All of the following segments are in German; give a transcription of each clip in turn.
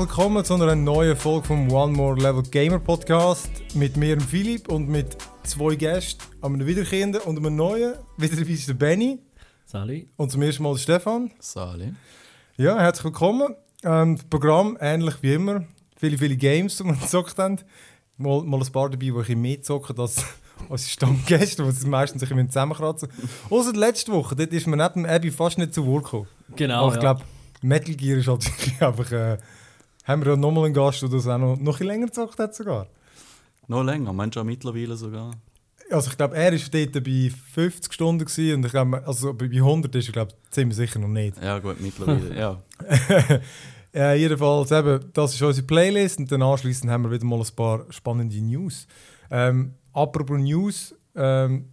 Herzlich willkommen zu einer neuen Folge vom One More Level Gamer Podcast mit mir, Philipp, und mit zwei Gästen, einem Wiederkehrenden und einem neuen. Wieder dabei ist der Benny Sali. und zum ersten Mal Stefan. Sali. Ja, herzlich willkommen. Ähm, das Programm ähnlich wie immer. Viele, viele Games, die wir gezockt haben. Mal, mal ein paar dabei, die bisschen mehr zocken als unsere Stammgäste, die sich meistens ein bisschen zusammenkratzen. Außer letzte Woche, dort ist mir neben dem Abby fast nicht zu Wort gekommen. Genau. Aber ich ja. glaube, Metal Gear ist halt wirklich einfach. Äh, haben wir ja nochmal einen Gast, der das auch noch, noch ein länger gezockt hat sogar. Noch länger, meinst du mittlerweile sogar? Also ich glaube, er war dort bei 50 Stunden gewesen, und ich glaube, also bei bei 100 ist er glaube ziemlich sicher noch nicht. Ja, gut, mittlerweile, ja. Ja, jedenfalls, eben, das ist unsere Playlist und dann anschließend haben wir wieder mal ein paar spannende News. Ähm, apropos News, ähm,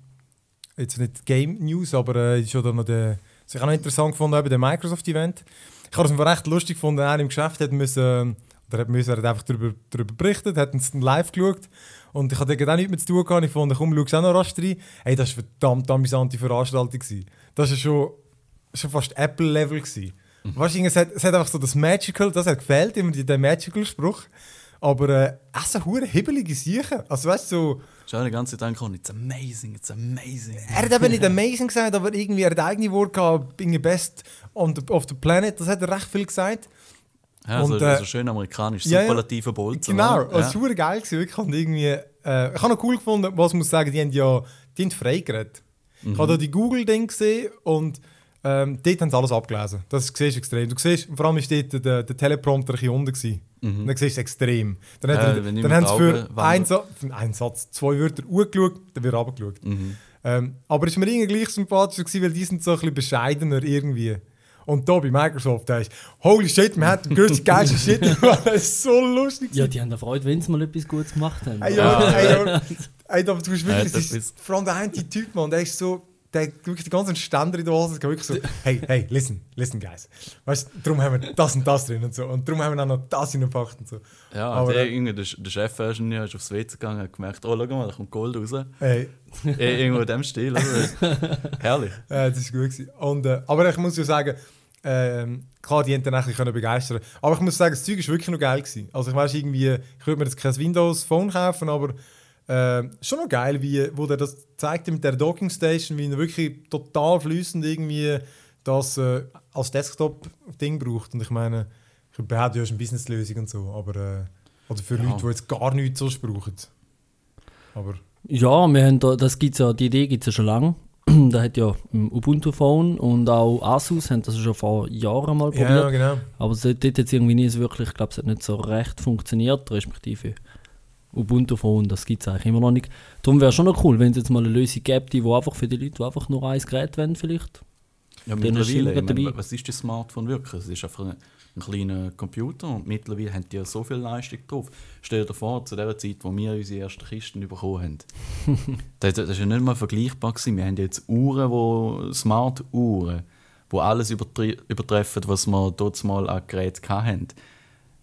jetzt nicht Game News, aber äh, ist da noch der, was ich auch noch interessant gefunden habe, der Microsoft-Event. Ich habe es mir recht lustig gefunden, er im Geschäft hat müssen, oder hat müssen, er hat einfach darüber, darüber berichtet, hat uns dann live geschaut und ich hatte auch nichts mehr zu tun gehabt. Ich fand, komm, schau auch noch rasch rein. Hey, das war eine verdammt amüsante Veranstaltung. Gewesen. Das war schon, schon fast Apple-Level. gewesen. Weißt du, es hat, es hat einfach so das Magical, das hat gefehlt, immer der Magical-Spruch. Aber äh, so hure hibbelige Sachen. Also weißt du, so, Schau die ganze Zeit angekommen, it's amazing, it's amazing. er hat eben nicht amazing gesagt, aber irgendwie er hat eigene Worte gehabt, being the best on the, of the planet. Das hat er recht viel gesagt. Ja, so, Und, äh, so schön amerikanisch, ja, ja. superlative Bolzen. Genau, oder? das war geil gewesen, wirklich. Und irgendwie, äh, ich habe noch cool gefunden, was ich muss sagen, die haben ja die haben frei geredet. Ich habe da die Google-Ding gesehen und ähm, dort haben sie alles abgelesen. Das siehst du extrem. Du siehst, vor allem ist dort der, der Teleprompter ein bisschen unten gewesen. Und dann siehst du es extrem. Dann, hat Ja, ich dann haben sie für einen, für einen Satz zwei Wörter angeschaut, dann wird runtergeschaut. Ähm, aber es ist mir irgendwie gleich sympathischer gewesen, weil die sind so ein bisschen bescheidener irgendwie. Und da bei Microsoft, da ist holy shit, man hat den größten geilsten Shit gemacht. Das ist so lustig. Ja, die haben da Freude, wenn sie mal etwas Gutes gemacht haben. Ey, ja, ey, ja. Ey, aber du bist Ja, wirklich, ist, ist- vor allem der eine Typ, man, der ist so, der wirklich die ganzen Ständer in der Hose, wirklich so, hey, hey, listen, listen, guys. Weißt du, darum haben wir das und das drin und so. Und darum haben wir auch noch das reingepackt und so. Ja, Aber, der, äh, der, der Chefingenieur ist aufs WC gegangen und hat gemerkt, oh, schau mal, da kommt Gold raus. Ey, Eh, Irgendwo in dem Stil. Also, herrlich. äh, das ist gut gewesen. Und, äh, aber ich muss ja sagen, ähm, klar, die dann bisschen können begeistern Aber ich muss sagen, das Zeug ist wirklich noch geil gewesen. Also ich weiß irgendwie, ich würde mir jetzt kein Windows Phone kaufen, aber äh, schon noch geil, wie, wo der das zeigt mit der Docking Station, wie er wirklich total fließend irgendwie das äh, als Desktop-Ding braucht. Und ich meine, ich behaupte, ja, ist eine Businesslösung und so, aber äh, oder für Ja. Leute, die jetzt gar nichts sonst brauchen. Aber Ja, wir haben da, das gibt's ja, die Idee gibt es ja schon lange. da hat ja ähm, Ubuntu Phone und auch Asus haben das schon vor Jahren mal probiert. ja, genau. Aber es hat jetzt irgendwie nie so wirklich, ich glaube, es hat nicht so recht funktioniert, respektive Ubuntu Phone, das gibt es eigentlich immer noch nicht. Darum wäre schon noch cool, wenn es jetzt mal eine Lösung gäbe, die einfach für die Leute, die einfach nur ein Gerät wollen, vielleicht. Ja, mittlerweile, ich meine, was ist das Smartphone wirklich? Es ist einfach ein, ein kleiner Computer und mittlerweile haben die ja so viel Leistung drauf. Stell dir vor, zu der Zeit, wo wir unsere ersten Kisten bekommen haben, das, das ist ja nicht mal vergleichbar gewesen. Wir haben jetzt Uhren, wo, Smart-Uhren, wo alles übertre übertreffen, was wir dort mal an Geräten hatten.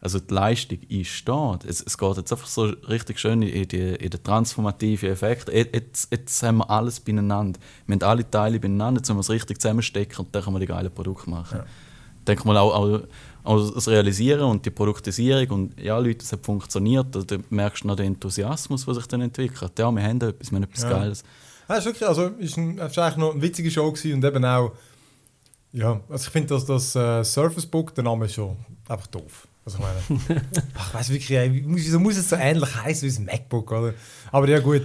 Also die Leistung ist da. Es, es geht jetzt einfach so richtig schön in, die, in den transformativen Effekt. Jetzt, jetzt haben wir alles beieinander. Wir haben alle Teile beieinander, jetzt müssen wir es richtig zusammenstecken und dann können wir die geilen Produkte machen. Denke mal auch, auch, auch das Realisieren und die Produktisierung und ja, Leute, es hat funktioniert. Da da merkst du noch den Enthusiasmus, der sich dann entwickelt. Ja, wir haben etwas, wir haben etwas Ja. Geiles. Ja, ist wirklich, also ist, ein, ist eigentlich noch eine witzige Show gewesen und eben auch, ja, also ich finde, dass das äh, Surface Book, der Name ist schon einfach doof. Also ich meine, ach, ich weiß wirklich, wieso muss es so ähnlich heißen wie das MacBook, oder? Aber ja gut.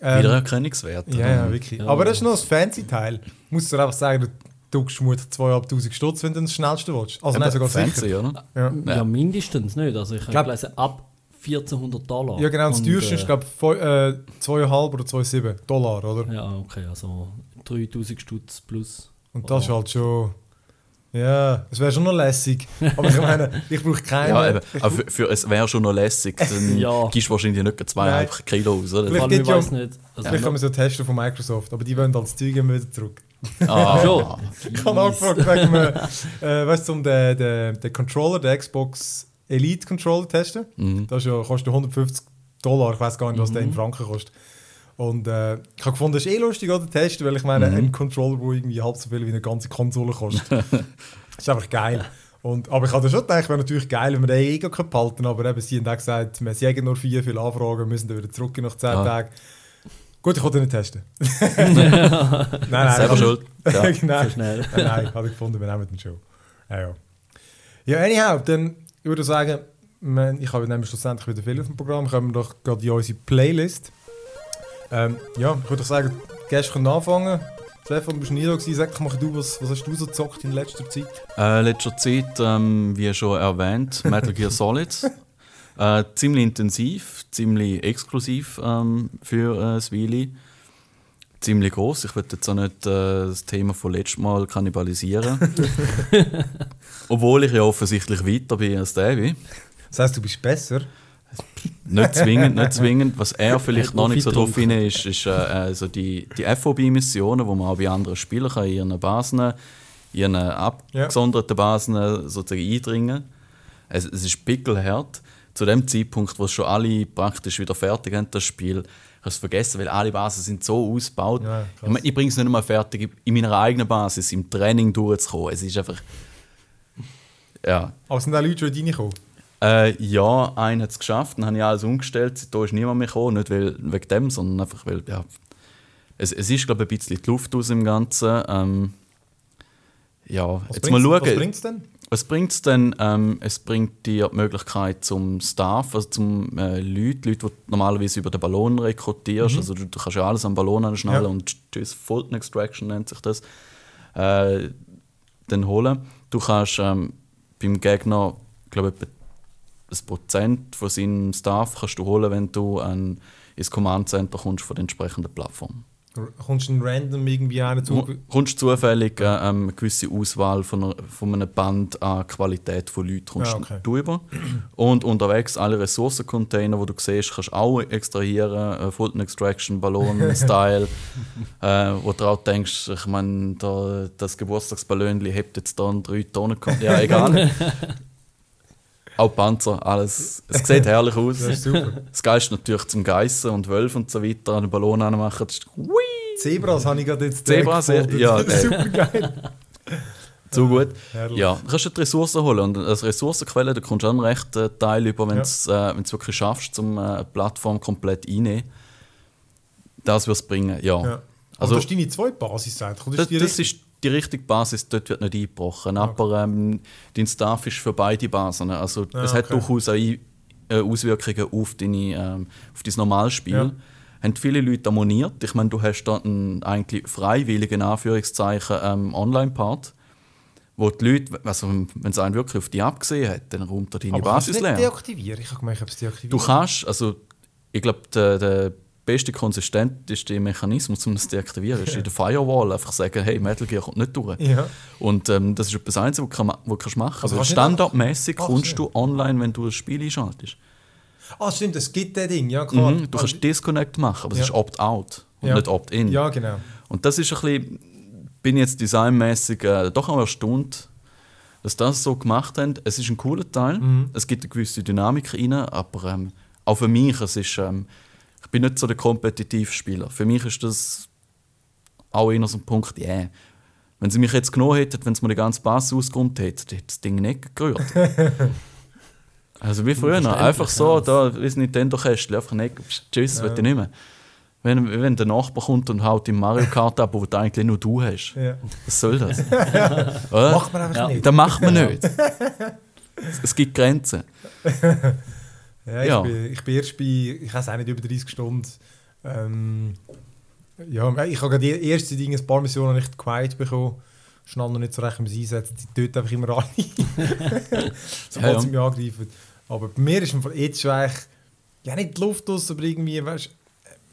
Ähm, Wiedererkennungswert. ja, ja, wirklich. Ja. Aber das ist noch das fancy Teil. Musst du dir einfach sagen, du druckst vermutlich 2'500 Stutz, wenn du das schnellste willst. Also nein, sogar Fancy, sicher. oder? Ja. Ja, Ja. mindestens nicht. Also ich habe gelesen, ab 1400 Dollar. ja, genau, das Und, teuerste äh, ist, glaube ich, äh, 2,5 oder 2,7 Dollar, oder? Ja, okay, also 3000 Stutz plus. Und das ist halt schon. Ja, es wäre schon noch lässig. Aber ich meine, ich brauche keine. Ja, eben. Aber für, für, es wäre schon noch lässig. Dann Ja. gibst du wahrscheinlich nicht zweieinhalb Kilo aus, oder? Vielleicht ich weiß nicht. Also, Vielleicht kann man so testen von Microsoft, aber die wollen dann das Zeug immer wieder zurück. Ah, schon. Ich habe angefragt wegen dem, äh, weißt du, um den, den, den Controller, den Xbox Elite Controller testen. Mhm. Das ist ja, kostet 150 Dollar, ich weiß gar nicht, was der in Franken kostet. Und äh, ich habe gefunden, das ist eh lustig, oder? Testen, weil ich meine, Mhm. ein Controller, der irgendwie halb so viel wie eine ganze Konsole kostet. ist einfach geil. Und, aber ich hatte schon gedacht, wäre natürlich geil, wenn wir den eh können behalten aber eben, sie haben auch gesagt, wir haben nur vier, viele Anfragen, müssen dann wieder zurück nach zehn Ja. Tagen. Gut, ich konnte nicht testen. nein, nein. Selber schuld. Ja. genau. Nein, nein, habe ich gefunden, wir nehmen den schon. Ja, ja. Ja, anyhow, dann würde ich sagen, ich habe nämlich schlussendlich wieder viel auf dem Programm, kommen wir doch gerade in unsere Playlist. Ähm, ja, ich würde sagen, können anfangen. Stefan, du bist nie da gewesen, sag mal du, was, was hast du so gezockt in letzter Zeit? Äh, letzter Zeit, ähm, wie schon erwähnt, Metal Gear Solid. Äh, ziemlich intensiv, ziemlich exklusiv ähm, für äh, das. Ziemlich groß. Ich will jetzt auch nicht äh, das Thema von letztem Mal kannibalisieren. Obwohl ich ja offensichtlich weiter bin als Davy. Das heisst, du bist besser? Nicht zwingend, nicht zwingend. Was er vielleicht noch nicht so drauf getrunken. hin ist, ist äh, also die, die FOB-Missionen, wo man auch bei anderen Spielern kann, in ihren Basen, in ihren abgesonderten Basen sozusagen eindringen es, es ist pickelhart. Zu dem Zeitpunkt, wo schon alle praktisch wieder fertig haben, das Spiel, ich habe es vergessen, weil alle Basen sind so ausgebaut. Ja, ich meine, ich bringe es nicht einmal fertig, in meiner eigenen Basis, im Training durchzukommen. Es ist einfach... Ja, Aber sind auch Leute schon reingekommen? Äh, ja, einer hat es geschafft, dann habe ich alles umgestellt, seitdem ist niemand mehr gekommen, nicht weil, wegen dem, sondern einfach weil, ja, es, es ist glaube ich ein bisschen die Luft aus dem Ganzen. Ähm, ja, Was jetzt mal bringt's- schauen, Was bringt es denn? was bringt es denn? Ähm, es bringt dir die Möglichkeit zum Staff, also zum äh, Leute, Leute, die du normalerweise über den Ballon rekrutierst, also du, du kannst ja alles am Ballon anschnallen Ja. und tschüss, Fulton Extraction nennt sich das, äh, dann holen. Du kannst ähm, beim Gegner, glaube ich, ein Prozent von seinem Staff kannst du holen, wenn du an, ins Command Center kommst von der entsprechenden Plattform. Kommst du random irgendwie einen zu? Du kommst zufällig äh, ähm, eine gewisse Auswahl von, einer, von einem Band an Qualität von Leuten kommst Ja, okay. du über. Und unterwegs alle Ressourcencontainer, die du siehst, kannst du auch extrahieren. Äh, Fulton Extraction, Ballon-Style. äh, wo du auch denkst, ich meine, da, das Geburtstagsballonli hebt jetzt da 3 Tonnen. Ja, egal. auch Panzer, alles. Es sieht herrlich aus. Das ist super. Das Geilste natürlich zum Geissen und Wölfe und so weiter an den Ballon anmachen. Das ist Zebras habe ich gerade jetzt Zebras, ja, Das ist super geil. zu gut. Herrlich. Ja, du kannst die Ressourcen holen. Und als Ressourcenquelle, da kommst du auch einen rechten Teil über, wenn du es äh, wirklich schaffst, um äh, eine Plattform komplett einzunehmen. Das wird es bringen, ja. Ja. Also, Also, das ist deine zweite Basis eigentlich? das, die das ist die richtige Basis, dort wird nicht eingebrochen. Aber ähm, dein Staff ist für beide Basen. Also Ah, es hat okay. durchaus auch Ein- äh, Auswirkungen auf, deine, ähm, auf dein Normalspiel. Ja. Haben viele Leute abonniert. Ich meine, du hast da einen eigentlich freiwilligen Anführungszeichen ähm, Online-Part, wo die Leute, also wenn es einen wirklich auf dich abgesehen hat, dann räumt er deine Aber Basis leer. deaktivieren? Ich habe gemeint, ich habe es deaktiviert. Du kannst, also ich glaube, der, der beste, konsistenteste Mechanismus, um das zu deaktivieren, ist in der Firewall einfach sagen, hey, Metal Gear kommt nicht durch. Ja. Und ähm, das ist etwas Einzige, was du kannst machen Also kannst. du nicht Standardmäßig Ach, kommst du online, wenn du das Spiel einschaltest. Ah, stimmt, es gibt das Ding, ja klar. Mhm, du kannst Disconnect machen, aber Ja. es ist Opt-out und Ja. nicht Opt-in. Ja, genau. Und das ist ein bisschen, bin jetzt designmäßig äh, doch auch erstaunt, dass das so gemacht haben. Es ist ein cooler Teil, Mhm. es gibt eine gewisse Dynamik rein, aber ähm, auch für mich, es ist, ähm, bin nicht so der Kompetitivspieler. Für mich ist das auch eher so ein Punkt, ja. Yeah. Wenn sie mich jetzt genommen hätten, wenn sie mir die ganze Basis ausgeräumt hätten, hätte das Ding nicht gerührt. also wie früher, einfach so, ja. da ist Nintendo-Kästchen, einfach nicht, tschüss, Ja. will ich nicht mehr. Wenn, wenn der Nachbar kommt und haut im Mario Kart ab, wo du eigentlich nur du hast. Ja. Was soll das? Oder? Macht man einfach Ja. nicht. Das macht man nicht. Es gibt Grenzen. Ja, ich, Ja. Bin, ich bin erst bei, ich weiß auch nicht, über 30 Stunden. Ähm, ja, ich habe gerade die erste Dinge, ein paar Missionen nicht quiet bekommen. Schnell noch nicht so recht, man sie einsetzt. Die töten einfach immer alle. Sobald Ja, sie mich angreifen. Aber bei mir ist im Fall jetzt schon eigentlich, ja nicht die Luft aus, aber irgendwie, weißt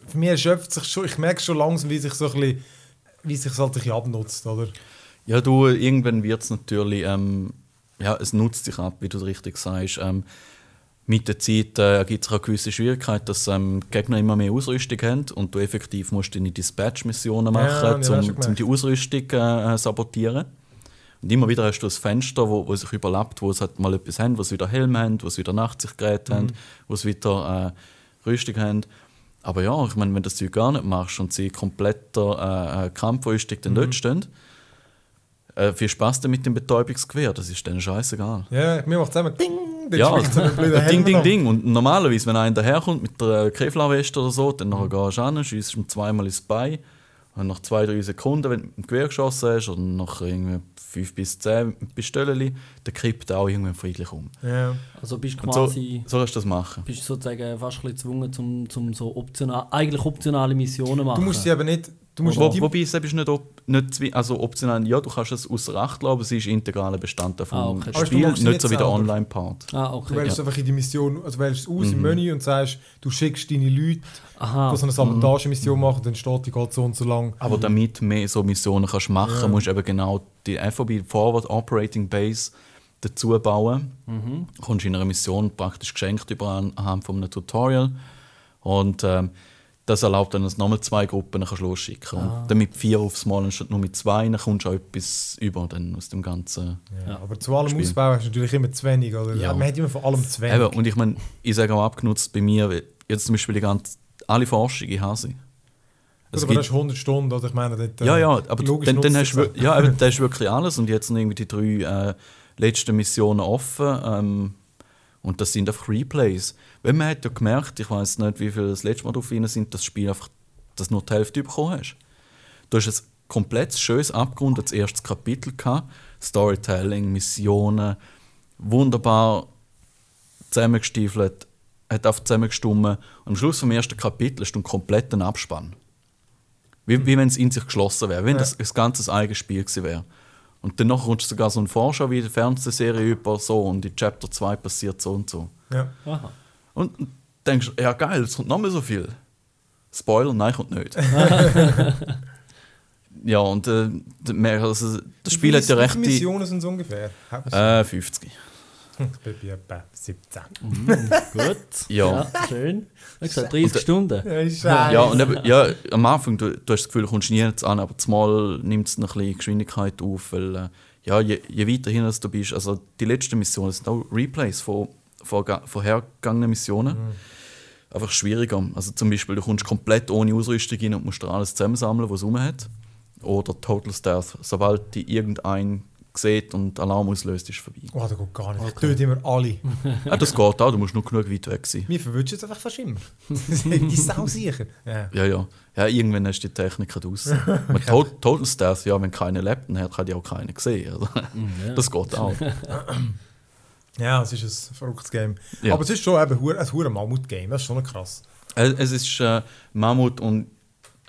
für mich erschöpft sich schon, ich merke schon langsam, wie sich so ein bisschen, wie sich halt ein bisschen abnutzt, oder? Ja, du, irgendwann wird es natürlich, ähm, ja, es nutzt sich ab, wie du es richtig sagst. Ähm, mit der Zeit äh, gibt es auch eine gewisse Schwierigkeit, dass ähm, die Gegner immer mehr Ausrüstung haben und du effektiv musst deine Dispatch-Missionen Ja, machen, schon um, um die Ausrüstung äh, äh, sabotieren. Und immer wieder hast du ein Fenster, wo, wo sich überlappt, wo es halt mal etwas haben, wo sie wieder Helm haben, wo sie wieder Nachtsichtgeräte Mhm. haben, wo sie wieder äh, Rüstung haben. Aber ja, ich meine, wenn du das Zeug gar nicht machst und sie kompletter äh, äh, Kampfrüstung dann Mhm. dort stehen, Äh, viel Spaß mit dem Betäubungsgewehr, das ist denen scheißegal. Ja, mir macht zusammen Ding, dann Ja, schwingt so ein blöder ding, ding, ding. Und normalerweise, wenn einer daherkommt mit der Kevlar-Weste oder so, dann nachher gehst du an, schießt ihm zweimal ins Bein. Und nach zwei, drei Sekunden, wenn du mit dem Gewehr geschossen hast, oder nach irgendwie fünf bis zehn mit dem Pistoleli, dann kippt er auch irgendwann friedlich um. Ja. Also bist Und so, quasi so kannst du das machen. bist du sozusagen fast ein bisschen gezwungen, zum, zum so optional, eigentlich optionale Missionen zu machen. Du musst sie aber nicht. Du musst Wo, die, wobei es ist nicht, op, nicht also optional, ja, du kannst es außer Acht lassen, aber es ist integraler Bestandteil vom Ah, okay. Du Spiel, sie nicht nicht so wie der. Online-Part. ah, du okay. wählst Ja. einfach in die Mission, also wählst es aus Mhm. im Menü und sagst, du schickst deine Leute, Aha. die so eine Sabotagemission machen, dann steht die geht so und so lang. Aber damit du mehr so Missionen kannst machen Ja. musst du eben genau die FOB Forward Operating Base dazu bauen. Mhm. Du kommst in einer Mission praktisch geschenkt über an- anhand von einem Tutorial. Und ähm, das erlaubt dann, dass du nochmal zwei Gruppen kannst losschicken Ah. Und dann mit vier aufs Mal anstatt nur mit zwei, dann kommst du auch etwas über dann aus dem Ganzen. Ja. Aber zu allem Spiel. Ausbau hast du natürlich immer zu wenig. Oder? Ja. Man hat immer von allem zu wenig. Eben, und ich meine, ich sage auch abgenutzt bei mir, weil jetzt zum Beispiel die ganze, alle Forschung, sie. Gut, Es aber gibt- das ist 100 Stunden, oder ich meine, dort, äh, Ja, ja, aber dann, dann hast du ja, dann hast du wirklich alles und jetzt sind irgendwie die drei äh, letzten Missionen offen ähm, und das sind einfach Replays. Weil man hat ja gemerkt, ich weiß nicht, wie viele das letzte Mal drauf sind, dass das Spiel einfach, dass nur die Hälfte bekommen hast. Du hast ein komplett schönes abgerundetes erstes Kapitel gehabt, Storytelling, Missionen, wunderbar zusammengestiefelt, hat auf zusammengestummen und am Schluss vom ersten Kapitel hast du einen kompletten Abspann. Wie, wie wenn es in sich geschlossen wäre, wenn Ja. das ein ganzes eigenes Spiel gewesen wäre. Und danach rutscht sogar so ein Vorschau wie die Fernsehserie über so und in Chapter 2 passiert so und so. Ja. Aha. Und denkst, ja geil, es kommt noch mal so viel. Spoiler, nein, kommt nicht. ja, und äh, also, das Spiel hat ja Wie recht viele die, Missionen sind es ungefähr? äh, 50. Ich bin bei etwa 17. Mhm, gut. Ja. schön. Wie gesagt, 30 Und, Stunden. Ja, Ja, und eben, ja, am Anfang, du, du hast das Gefühl, du kommst nie jetzt an, aber zumal nimmt es noch ein bisschen Geschwindigkeit auf, weil äh, ja, je, je weiter hin du bist, also die letzten Missionen sind auch Replays von, von ga- vorhergegangenen Missionen. Einfach schwieriger. Also zum Beispiel, du kommst komplett ohne Ausrüstung rein und musst dir alles zusammensammeln, was es rum hat. Oder Total Stealth. Sobald die irgendein sieht und Alarm auslöst, ist es vorbei. Oh, das geht gar nicht. Ich töte immer alle. ja, das geht auch, du musst nur genug weit weg sein. Mir verwünscht jetzt einfach fast immer. die Sau sicher. Ja. Ja, ja. Ja, irgendwann hast du die Technik draussen. Mit to Total Stealth, ja, wenn keiner lebt, dann hat die auch keiner gesehen. Also, ja. Das geht auch. ja, es ist ein verrücktes Game. Ja. Aber es ist schon eben ein hure Mammut-Game. Das ist schon krass. Es es ist äh, Mammut und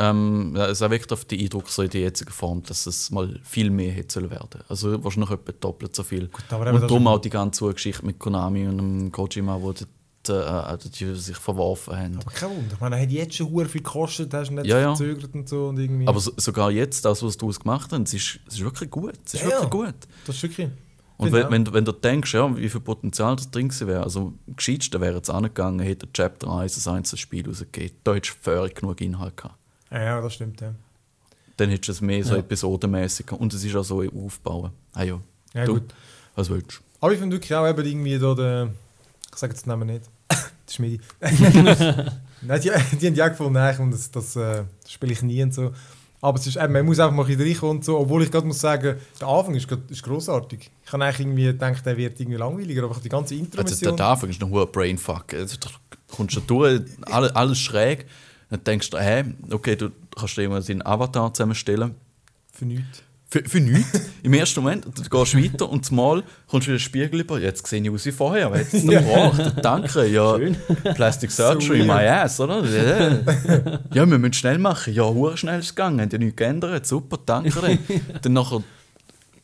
ähm, es erweckt auf die Eindruck so in der jetzigen Form, dass es mal viel mehr hätte werden. Also wahrscheinlich etwa doppelt so viel. eben und darum auch die ganze Geschichte mit Konami und dem Kojima, wo dort, äh, die sich verworfen haben. Aber kein Wunder. Er hat jetzt schon hure viel gekostet, hast du nicht Ja, ja. verzögert und so. Und irgendwie. Aber so, sogar jetzt, das, was daraus gemacht haben, es ist, es ist wirklich gut. Es ist Ja, wirklich gut. das ist wirklich. Und Finde wenn, wenn, du- wenn du denkst, ja, wie viel Potenzial das drin wäre, also am gescheitsten wäre jetzt angegangen, hätte Chapter 1 ein einzelnes Spiel rausgegeben. Da hättest du völlig genug Inhalt gehabt. Ja, das stimmt. Ja, Dann hättest du es mehr so Ja. episodenmäßig und es ist auch so aufbauen. Ah ja, ja Du? gut. was willst du? Aber ich finde wirklich auch eben irgendwie da den. Ich sage jetzt den Namen nicht. Der Schmidi. Nein, die, die haben ja gefunden, nein, und das, das, äh, spiele ich nie und so. Aber es ist, eben, man muss einfach mal ein reinkommen und so. Obwohl ich gerade muss sagen, der Anfang ist, ist grossartig. Ich habe eigentlich irgendwie gedacht, der wird irgendwie langweiliger, aber die ganze Also, Intro-Mission... der Anfang ist noch ein Brainfuck. Also, du kommst schon durch, alles, alles schräg. Dann denkst du, hä, okay, du kannst dir irgendwann deinen Avatar zusammenstellen. Für nichts. Für, für nichts. Im ersten Moment, du gehst weiter und zumal kommst du wieder den Spiegel über. Jetzt sehe ich aus wie vorher. Aber jetzt noch gebracht. Danke. Ja, Schön. Plastic Surgery, So my ass, oder? Ja, wir müssen schnell machen. Ja, hure schnell ist es gegangen. Haben ja nichts geändert. Super, danke. Dann, dann nachher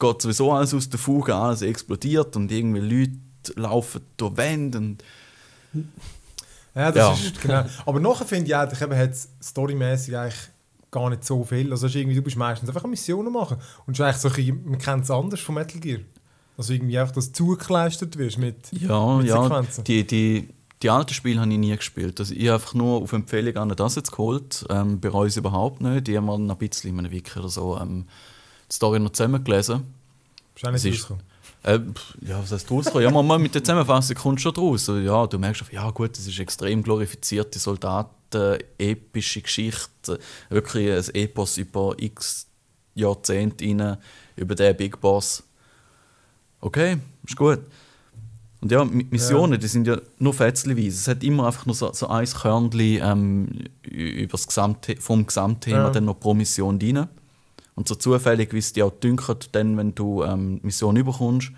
geht sowieso alles aus der Fuge, alles explodiert und irgendwie Leute laufen durch Wände. Und Ja, das Ja. ist genau. Aber nachher finde ich eigentlich, eben, hat es storymäßig eigentlich gar nicht so viel. Also es ist irgendwie, du bist meistens einfach Missionen machen. Und es ist eigentlich so ein bisschen, man kennt es anders von Metal Gear. Also irgendwie einfach, dass du zugekleistert wirst mit, ja, mit ja Sequenzen. die, die, die alten Spiele habe ich nie gespielt. Also ich habe einfach nur auf Empfehlung an das jetzt geholt. Ähm, bei uns überhaupt nicht. Die haben noch ein bisschen in einem Wiki oder so ähm, die Story noch zusammengelesen. Auch nicht Es ist- rausgekommen. Äh, ja, was heißt rauskommen? Ja, mal, mit der Zusammenfassung kommst du schon draus. Also, Ja, du merkst, einfach, ja gut, das ist extrem glorifizierte Soldaten, epische Geschichte, wirklich ein Epos über x Jahrzehnte rein über den Big Boss. Okay, ist gut. Und ja, Mi- Missionen, die sind ja nur fetzliweise. Es hat immer einfach nur so, so ein Körnchen ähm, ü- übers Gesamthe vom Gesamtthema Ja. dann noch pro Mission rein. Und so zufällig, wie es dir auch dünkt, dann, wenn du ähm, die Mission überkommst,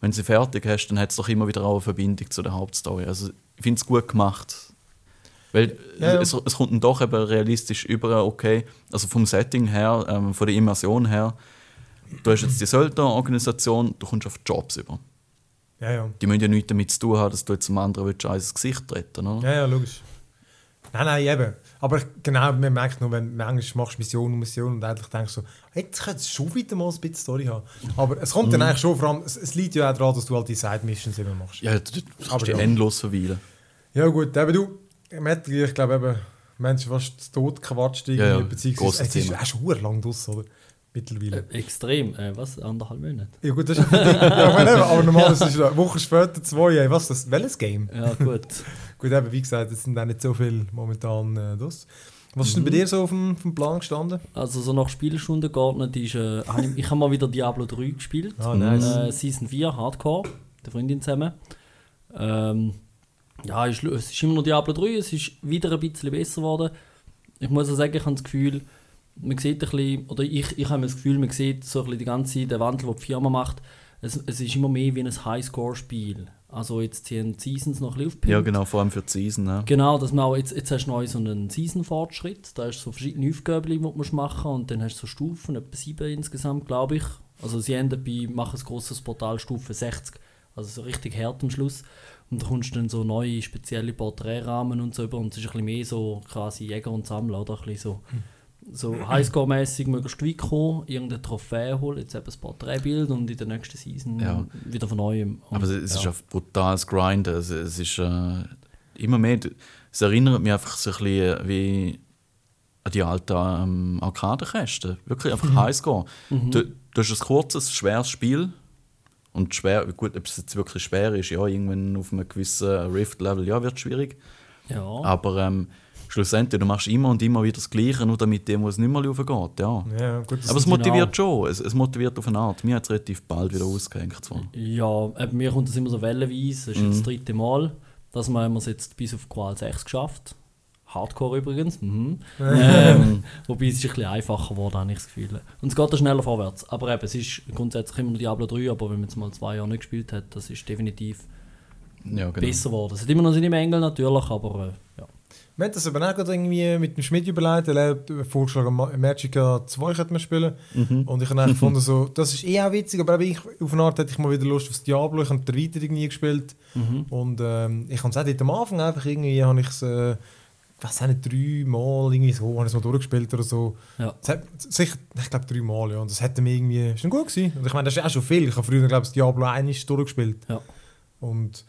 wenn du sie fertig hast, dann hat es doch immer wieder auch eine Verbindung zu der Hauptstory. Also ich finde es gut gemacht. Weil Ja, ja. Es, es kommt dann doch eben realistisch über, okay, also vom Setting her, ähm, von der Immersion her, du hast jetzt die Söldnerorganisation, du kommst auf Jobs über. Ja, ja. Die müssen ja nichts damit zu tun haben, dass du jetzt einem anderen willst, ins Gesicht treten oder? Ja, ja, logisch. Nein, nein, eben. Aber genau, man merkt nur, wenn manchmal machst Mission um Mission und eigentlich denkst so, jetzt könnte es schon wieder mal ein bisschen Story haben. Aber es kommt dann eigentlich schon, vor allem, es, es liegt ja auch daran, dass du halt die Side-Missions immer machst. Ja, kannst die ja. endlos verweilen. Ja gut, eben du, ich glaube eben, Menschen fast Tod gequatscht Ja, ja, beziehungsweise es ist auch schon lang draus, oder? Mittlerweile. Äh, extrem. Äh, was? Anderthalb Monate? Ja gut, das ist ja ich meine, aber normalerweise ist es eine Woche später zwei, ey, was das, welches Game? Ja, gut. Gut, eben, wie gesagt, es sind auch nicht so viel momentan äh, das. Was ist denn bei dir so auf dem, auf dem Plan gestanden? Also so nach Spielstunden geordnet ist, äh, ich, habe mal wieder Diablo 3 gespielt. Ah, nice. Äh, Season 4, Hardcore, der Freundin zusammen. Ähm, ja, es ist immer noch Diablo 3, es ist wieder ein bisschen besser geworden. Ich muss auch sagen, ich habe das Gefühl, man sieht ein bisschen, oder ich, ich habe das Gefühl, man sieht so ein bisschen die ganze Zeit, den Wandel, den die Firma macht. Es, es ist immer mehr wie ein Highscore-Spiel. Also jetzt sind die Seasons noch ein bisschen aufgepimpt. Ja, genau, vor allem für die Season. Ja. Genau, dass man auch, jetzt, jetzt hast du neu so einen Season-Fortschritt. Da hast du so verschiedene Aufgaben, die du musst machen und dann hast du so Stufen, etwa sieben insgesamt, glaube ich. Also sie enden bei, machen ein grosses Portal Stufe 60, also so richtig hart am Schluss. Und da kommst du dann so neue spezielle Porträtrahmen und so über und es ist ein bisschen mehr so quasi Jäger und Sammler, oder? Ein bisschen so, so Highscore-mäßig möglichst weit kommen, irgendeine Trophäe holen, jetzt eben das Porträtbild und in der nächsten Season Ja. wieder von neuem. Und, Aber es, es ist ja. auch brutales Grind. Es, es ist äh, immer mehr. Es erinnert mich einfach so ein bisschen wie an die alten ähm, Arcade-Kästen. Wirklich einfach Highscore. Du, du hast ein kurzes, schweres Spiel. Und schwer, gut, ob es jetzt wirklich schwer ist, ja, irgendwann auf einem gewissen Rift-Level, ja, wird es schwierig. ja. Aber ähm, schlussendlich, du machst immer und immer wieder das Gleiche, nur damit dem, wo es nicht mehr raufgeht. Ja. Ja, gut, Aber es sind- motiviert schon. Es, es motiviert auf eine Art. Mir hat es relativ bald wieder ausgehängt. Zwar. Ja, eben, mir kommt das immer so wellenweise. Das ist jetzt das dritte Mal, dass wir es jetzt bis auf Qual 6 geschafft. Hardcore übrigens. Mhm. ähm, wobei es ist ein bisschen einfacher geworden, habe ich das Gefühl. Und es geht dann schneller vorwärts. Aber eben, es ist grundsätzlich immer noch Diablo 3, aber wenn man jetzt mal zwei Jahre nicht gespielt hat, das ist definitiv Ja, genau. besser geworden. Es hat immer noch seine Mängel natürlich, aber äh, ja. Wir haben das aber auch irgendwie mit dem Schmidt überlegt. Er hat vorgeschlagen, Ma- Magica 2 könnte man spielen. Und ich habe eigentlich gefunden, so, das ist eh auch witzig, aber eben ich, auf eine Art hätte ich mal wieder Lust aufs Diablo. Ich habe die Erweiterung nie gespielt. Und ähm, ich habe es auch dort am Anfang einfach irgendwie, habe ich es, äh, ich weiß auch nicht, dreimal irgendwie so, habe ich es mal durchgespielt oder so. Ja. Hat, sicher, ich glaube dreimal, ja. Und das hätte mir irgendwie, ist dann gut gewesen. Und ich meine, das ist auch schon viel. Ich habe früher, glaube ich, das Diablo 1 durchgespielt. Ja. Und,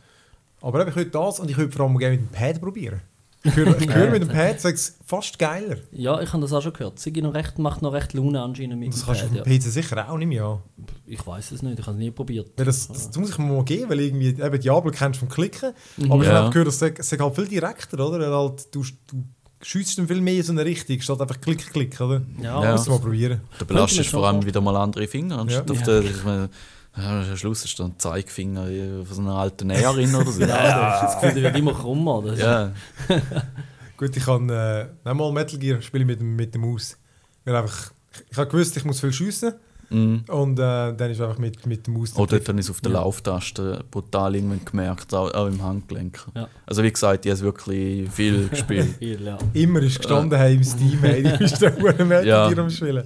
aber eben, ich will das und ich will vor allem gerne mit dem Pad probieren. Ich höre, ich höre mit dem Pad, es fast geiler. ja, ich habe das auch schon gehört. Sigi noch recht, macht noch recht Laune anscheinend mit das dem kannst du Pad, dem ja. PC sicher auch nicht mehr an. Ich weiß es nicht, ich habe es nie probiert. Weil das, das, das muss ich mir mal geben, weil irgendwie, eben Diablo kennst du vom Klicken, aber ich Ja. habe gehört, das sei halt viel direkter, oder? Halt, du, du schießt dann viel mehr in so eine Richtung, statt einfach klick, klick, oder? Ja, Ja. Muss mal probieren. Du belastest vor allem wieder mal andere Finger, anstatt Ja. auf den. Ja, am Schluss ist dann ein Zeigefinger von so einer alten Näherin oder so. Ja, das, Gefühl, der wird immer krummer. Das ja. Gut, ich kann äh, einmal Metal Gear spiele ich mit, dem- mit der Maus. Weil einfach, ich, ich habe gewusst, ich muss viel schiessen Mm. und äh, dann ist einfach mit, mit der Maus. Oh, dort habe ich es auf der Ja. Lauftaste brutal irgendwann gemerkt, auch, auch im Handgelenk. Ja. Also wie gesagt, ich habe wirklich viel gespielt. viel, ja. Immer ist gestanden, hey, im Steam, hey, du bist da Metal Ja. Gear am Spielen.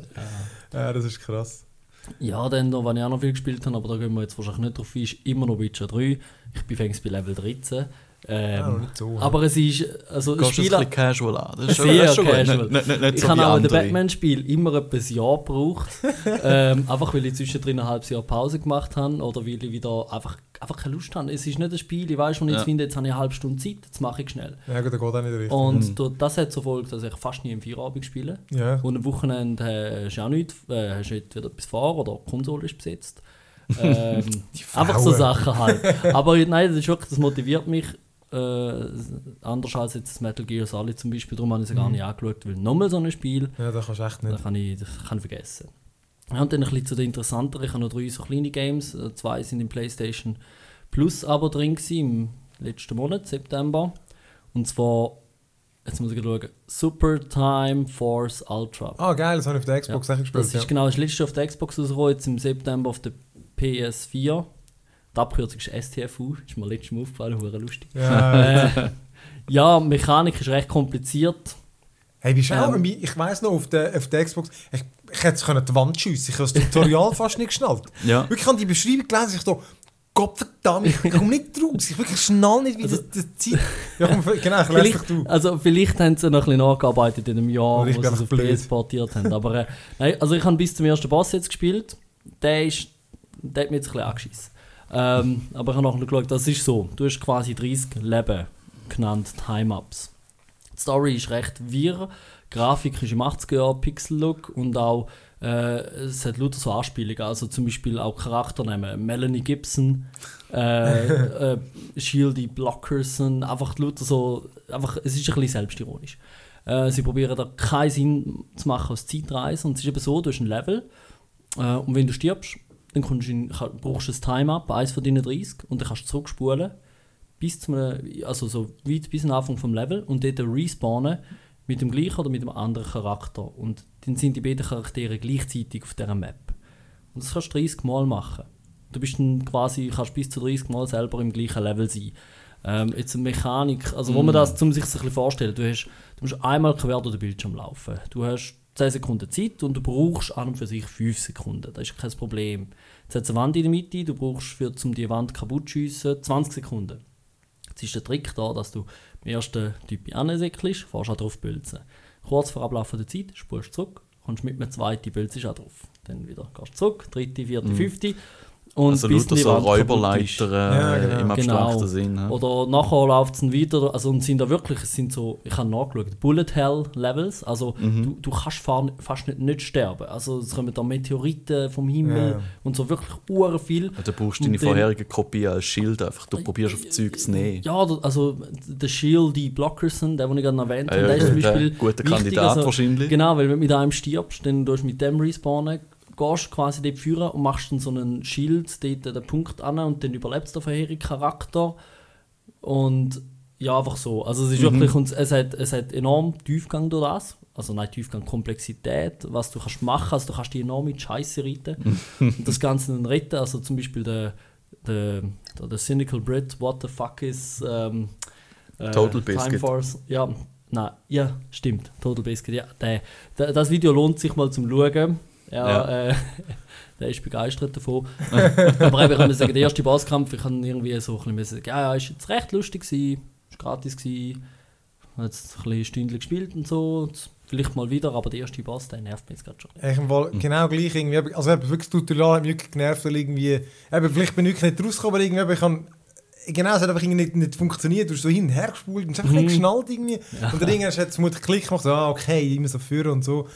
Ja, das ist krass. Ja, dann was ich auch noch viel gespielt habe, aber da gehen wir jetzt wahrscheinlich nicht drauf ein, ist immer noch Witcher 3. Ich bin fängst bei Level 13. Ähm, Ja, nicht so. aber es ist, also Gehst ein Spieler, bisschen casual an? Das ist schon, Sehr das ist casual. Nicht, nicht, nicht ich so habe wie auch in den andere. Batman-Spielen immer etwa ein Jahr gebraucht. ähm, einfach weil ich zwischendrin ein halbes Jahr Pause gemacht habe oder weil ich wieder einfach, einfach keine Lust habe. Es ist nicht ein Spiel, ich weiß, wo ich Ja. finde, jetzt habe ich eine halbe Stunde Zeit, jetzt mache ich schnell. ja, gut, da geht auch nicht richtig. Und da- das hat zur Folge, dass ich fast nie im Feierabend spiele. ja. Und am Wochenende äh, hast du auch nicht, äh, hast du nicht wieder etwas vor oder die Konsole ist besetzt. Ähm, einfach so. Sachen halt. Aber nein, das ist wirklich, das motiviert mich. Äh, anders als jetzt das Metal Gear Solid zum Beispiel. Darum habe ich es gar Mhm. nicht angeschaut, weil nochmal so ein Spiel, Ja, das kannst du echt das nicht. kann ich, das kann ich vergessen. Ja, und dann ein bisschen zu den interessanteren. Ich habe noch drei so kleine Games. Äh, Zwei sind im PlayStation Plus aber drin gewesen, im letzten Monat, September. Und zwar, jetzt muss ich schauen, Super Time Force Ultra. Ah, geil, das habe ich auf der Xbox echt gespielt. Das ist genau das letzte auf der Xbox rausgekommen, jetzt im September auf der PS4. Die Abkürzung ist STFU, ist mir letztes Mal aufgefallen, hure lustig. ja. Äh, ja, Mechanik ist recht kompliziert. Hey, wie schau, Ähm. ich weiss noch, auf der, auf der Xbox, ich, ich hätte es können die Wand schiessen Ich habe das Tutorial fast nicht geschnallt. Ja. Wirklich, ich habe die Beschreibung gelesen, ich dachte, Gott verdammt, ich komme nicht raus. Ich wirklich schnall nicht, wie Also- das, das Zeit... Ja, komm, genau, ich lese du. also vielleicht haben sie noch ein bisschen nachgearbeitet in einem Jahr, wo sie es auf blöd. PS portiert haben. Aber äh, nein, also ich habe bis zum ersten Boss jetzt gespielt. Der, ist, der hat mich jetzt ein bisschen angeschissen. Ähm, aber ich habe nachher geschaut, das ist so. Du hast quasi 30 Leben genannt, Time-Ups. Die Story ist recht wirr. Die Grafik ist im 80er-Jahr Pixel-Look und auch äh, es hat lauter so Anspielungen. Also zum Beispiel auch Charakternamen. Melanie Gibson, äh, äh, Shieldy Blockerson, einfach lauter so. Einfach, es ist ein bisschen selbstironisch. Äh, sie probieren da keinen Sinn zu machen aus Zeitreise. Und es ist eben so, du hast ein Level äh, und wenn du stirbst, dann kommst du in, kann- brauchst du ein Time-Up, eins von deinen 30, und dann kannst du zurückspulen bis zum, also so weit bis zum Anfang vom Level und dort respawnen mit dem gleichen oder mit einem anderen Charakter. Und dann sind die beiden Charaktere gleichzeitig auf dieser Map. Und das kannst du 30 Mal machen. Du bist dann quasi, kannst bis zu 30 Mal selber im gleichen Level sein. Ähm, jetzt eine Mechanik, also wo man das, zum sich das ein bisschen vorstellen, du, hast, du musst einmal quer durch den Bildschirm laufen. Du hast 10 Sekunden Zeit und du brauchst an und für sich 5 Sekunden. Das ist kein Problem. Jetzt hat es eine Wand in der Mitte, du brauchst, für, um die Wand kaputt zu schiessen, 20 Sekunden. Jetzt ist der Trick da, dass du im ersten Typ ansäckelst, fährst auch drauf bülzen. Kurz vor Ablauf der Zeit spulst du zurück, kommst mit einem zweiten bülzen auch drauf. Dann wieder gehst du zurück, dritte, vierte, fünfte. Und Also bis die so. Räuberleiter Ja, äh, genau. im abstrakten Genau. Sinn. Ja. Oder nachher läuft es weiter, also und sind da wirklich, es sind so, ich habe nachgeschaut, Bullet Hell Levels, also Mhm. du, du kannst fahr, fast nicht, nicht sterben. Also es kommen da Meteoriten vom Himmel Ja. und so wirklich uhr viel. Ja, Du brauchst deine vorherige Kopie als Schild einfach. Du probierst auf Zeug zu nehmen. Ja, also der Shieldy Blockerson, der, den ich gerade erwähnt habe, Ja, der ist zum ja, Beispiel guter wichtig, Kandidat also, wahrscheinlich. Genau, weil wenn du mit einem stirbst, dann tust du mit dem respawnen, gehst quasi dort führen und machst dann so einen Schild, dort den Punkt an und dann überlebst der vorherige Charakter. Und ja, einfach so. Also es ist Mhm. wirklich, und es hat, es hat enorm Tiefgang durch das. Also nein, Tiefgang, Komplexität, was du kannst machen, also du kannst die enorm mit Scheiße reiten. und das Ganze dann retten, also zum Beispiel der, der, der, der Cynical Brit, what the fuck is ähm, äh, Total Time Biscuit. Force, ja, nein, ja, stimmt, Total Biscuit, ja, der, der, das Video lohnt sich mal zum Schauen. Ja, Ja. Äh, der ist begeistert davon. Aber eben, ich kann sagen, der erste Bosskampf, ich kann irgendwie so ein bisschen sagen, ja, ja, ist jetzt recht lustig gewesen, ist gratis gewesen, habe jetzt ein bisschen Stündchen gespielt und so, vielleicht mal wieder, aber der erste Boss, der nervt mich jetzt gerade schon. Ich habe genau gleich irgendwie, also eben, wirklich das Tutorial hat mich wirklich genervt, weil irgendwie, eben, vielleicht bin ich nicht rausgekommen, aber irgendwie, ich kann, genau, es hat einfach irgendwie nicht, nicht funktioniert, du hast so hin und her gespult und es einfach Mhm. nicht geschnallt irgendwie. Und dann irgendwann hat es mutig Klick gemacht, so, ah, okay, immer so führen und so.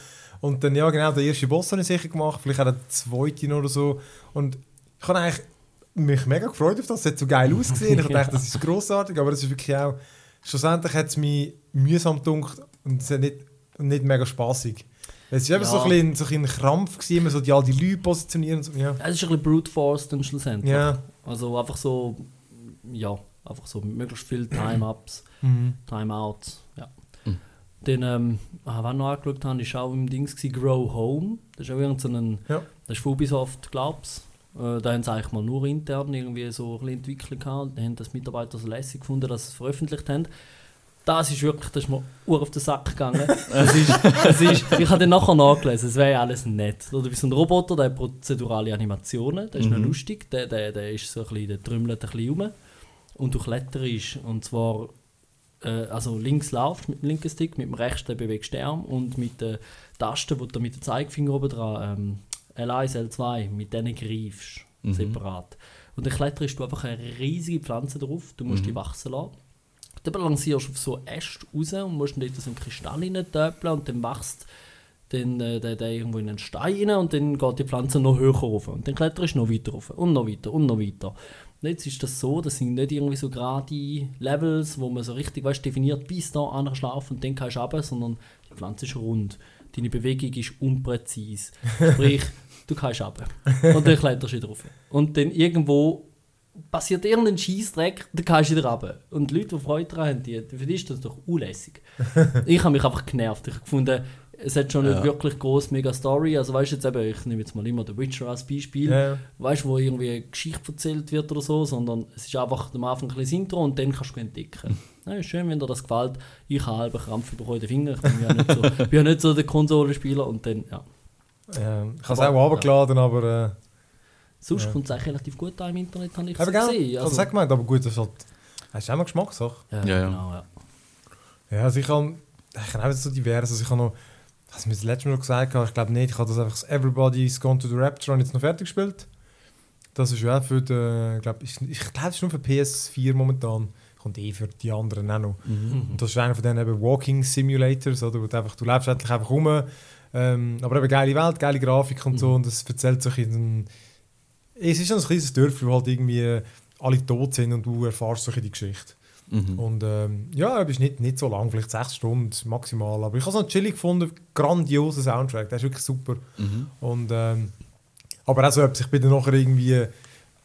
Und dann, ja genau, der erste Boss habe ich sicher gemacht, vielleicht auch der zweite oder so. Und ich habe eigentlich mich mega gefreut auf das, es hat so geil ausgesehen, ich dachte, das ist grossartig, aber es ist wirklich auch, schlussendlich hat es mich mühsam gedunkt und es hat nicht, nicht mega spaßig. Es war Ja. so ein bisschen, so ein bisschen Krampf, gewesen, immer so die, all die Leute positionieren und so, ja. Es ist ein bisschen Brute Force dann schlussendlich. Ja. Also einfach so, ja, einfach so möglichst viel Time-Ups, Mhm. Timeouts, ja. Dann, ähm, ah, was ich noch angeschaut habe, ist auch im Dings gewesen, Grow Home. Das ist auch irgend so ein, Ja. das ist von Ubisoft, glaub's. Äh, da haben sie eigentlich mal nur intern irgendwie so ein Entwicklung gehabt. Da haben das Mitarbeiter so lässig gefunden, dass sie es veröffentlicht haben. Das ist wirklich, das ist mir ur auf den Sack gegangen. es ist, es ist, ich habe dann nachher nachgelesen, es wäre ja alles nett. Oder wie so ein Roboter, der hat prozedurale Animationen, der ist noch Mhm. lustig, der, der, der ist so ein bisschen, der trümmelt ein bisschen rum. Und du kletterst, und zwar, äh, also links laufst mit dem linken Stick, mit dem rechten bewegst du den Arm und mit den Tasten, wo du mit dem Zeigefinger oben dran, ähm, L1, L2, mit denen greifst, Mhm. separat. Und dann kletterst du einfach eine riesige Pflanze drauf, du musst Mhm. die wachsen lassen. Dann balancierst du auf so Äste raus und musst dann dort so einen Kristall reintöpeln und dann wächst dann äh, der, der irgendwo in einen Stein rein und dann geht die Pflanze noch höher rauf. Und dann kletterst du noch weiter rauf und noch weiter und noch weiter. Jetzt ist das so, das sind nicht irgendwie so gerade Levels, wo man so richtig weißt, definiert, bis da einer schlafen und dann kannst du runter, sondern die Pflanze ist rund. Deine Bewegung ist unpräzise. Sprich, du kannst runter. Und dann kletterst du wieder rauf. Und dann irgendwo passiert irgendein Scheißdreck, dann kannst du wieder runter. Und die Leute, die Freude daran haben, die, für die ist das doch unlässig. ich habe mich einfach genervt. Ich habe gefunden, es hat schon nicht Ja. wirklich groß mega Story. Also weißt du jetzt eben, ich nehme jetzt mal immer The Witcher als Beispiel, Ja. weißt du, wo irgendwie eine Geschichte erzählt wird oder so, sondern es ist einfach am Anfang ein bisschen Intro und dann kannst du entdecken. Ja, ist schön, wenn dir das gefällt. Ich habe halben Krampf in den Finger. Ich bin ja nicht so, bin ja nicht so der Konsolenspieler und dann, ja. Ja, ich habe es auch runtergeladen, aber... Äh, Sonst Ja. kommt es eigentlich relativ gut an im Internet, habe ich gesehen. Ich habe es auch gemeint, aber gut, das ist halt... Das ist auch eine Geschmackssache. ja, Ja, ja. Genau, ja. Ja, also ich kann... Ich kann auch so divers, also ich habe noch... Was mir das letzte Mal gesagt habe, ich glaube nicht, ich habe das einfach das Everybody's Gone to the Rapture und jetzt noch fertig gespielt. Das ist ja auch für den... Ich glaube, ich, ich glaube, es ist nur für PS4 momentan. Kommt eh für die anderen auch noch. Mhm. Und das ist einer von diesen eben Walking Simulators, oder? Wo du, einfach, du lebst eigentlich einfach rum. Ähm, aber eben geile Welt, geile Grafik und so. Mhm. Und das erzählt sich in einem... Es ist ein kleines Dörfchen, wo halt irgendwie alle tot sind und du erfährst so ein bisschen die Geschichte. Mhm. Und ähm, ja, es ist nicht, nicht so lang, vielleicht sechs Stunden maximal. Aber ich habe es noch chillig gefunden, grandioser Soundtrack, der ist wirklich super. Mhm. Und, ähm, aber auch so, ich bin dann nachher irgendwie,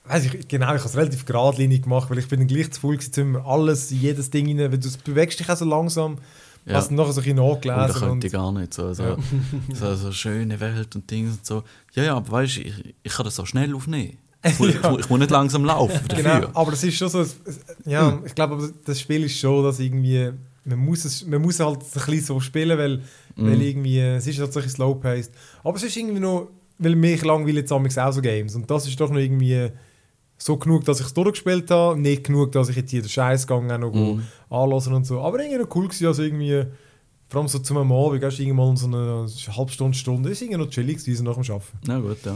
weiß ich genau, ich habe es relativ geradlinig gemacht, weil ich bin dann gleich zu voll gewesen, immer alles, jedes Ding rein, weil du bewegst dich auch so langsam, Ja. hast dann nachher so ein bisschen Und da nachgelesen. könnte ich gar nicht so. Also, Ja. so, so schöne Welt und Dinge und so. Ja, ja, aber weißt du, ich, ich kann das auch schnell aufnehmen. Ich, muss- muss- ich muss nicht langsam laufen dafür. genau, aber es ist schon so, ja, ich glaube, das Spiel ist schon, dass irgendwie, man muss, es, man muss halt ein bisschen so spielen, weil, weil Mhm. irgendwie, es ist halt so ein slow-paced. Aber es ist irgendwie noch, weil mich langweilt jetzt auch so Games und das ist doch noch irgendwie so genug, dass ich es durchgespielt habe, nicht genug, dass ich jetzt hier den Scheißgang auch noch Mhm. anlassen und so. Aber irgendwie noch cool gewesen, also irgendwie, vor allem so zum Abend, gehst du irgendwann so eine halbe Stunde, Stunde, ist irgendwie noch chillig gewesen nach dem Arbeiten. Na gut, ja.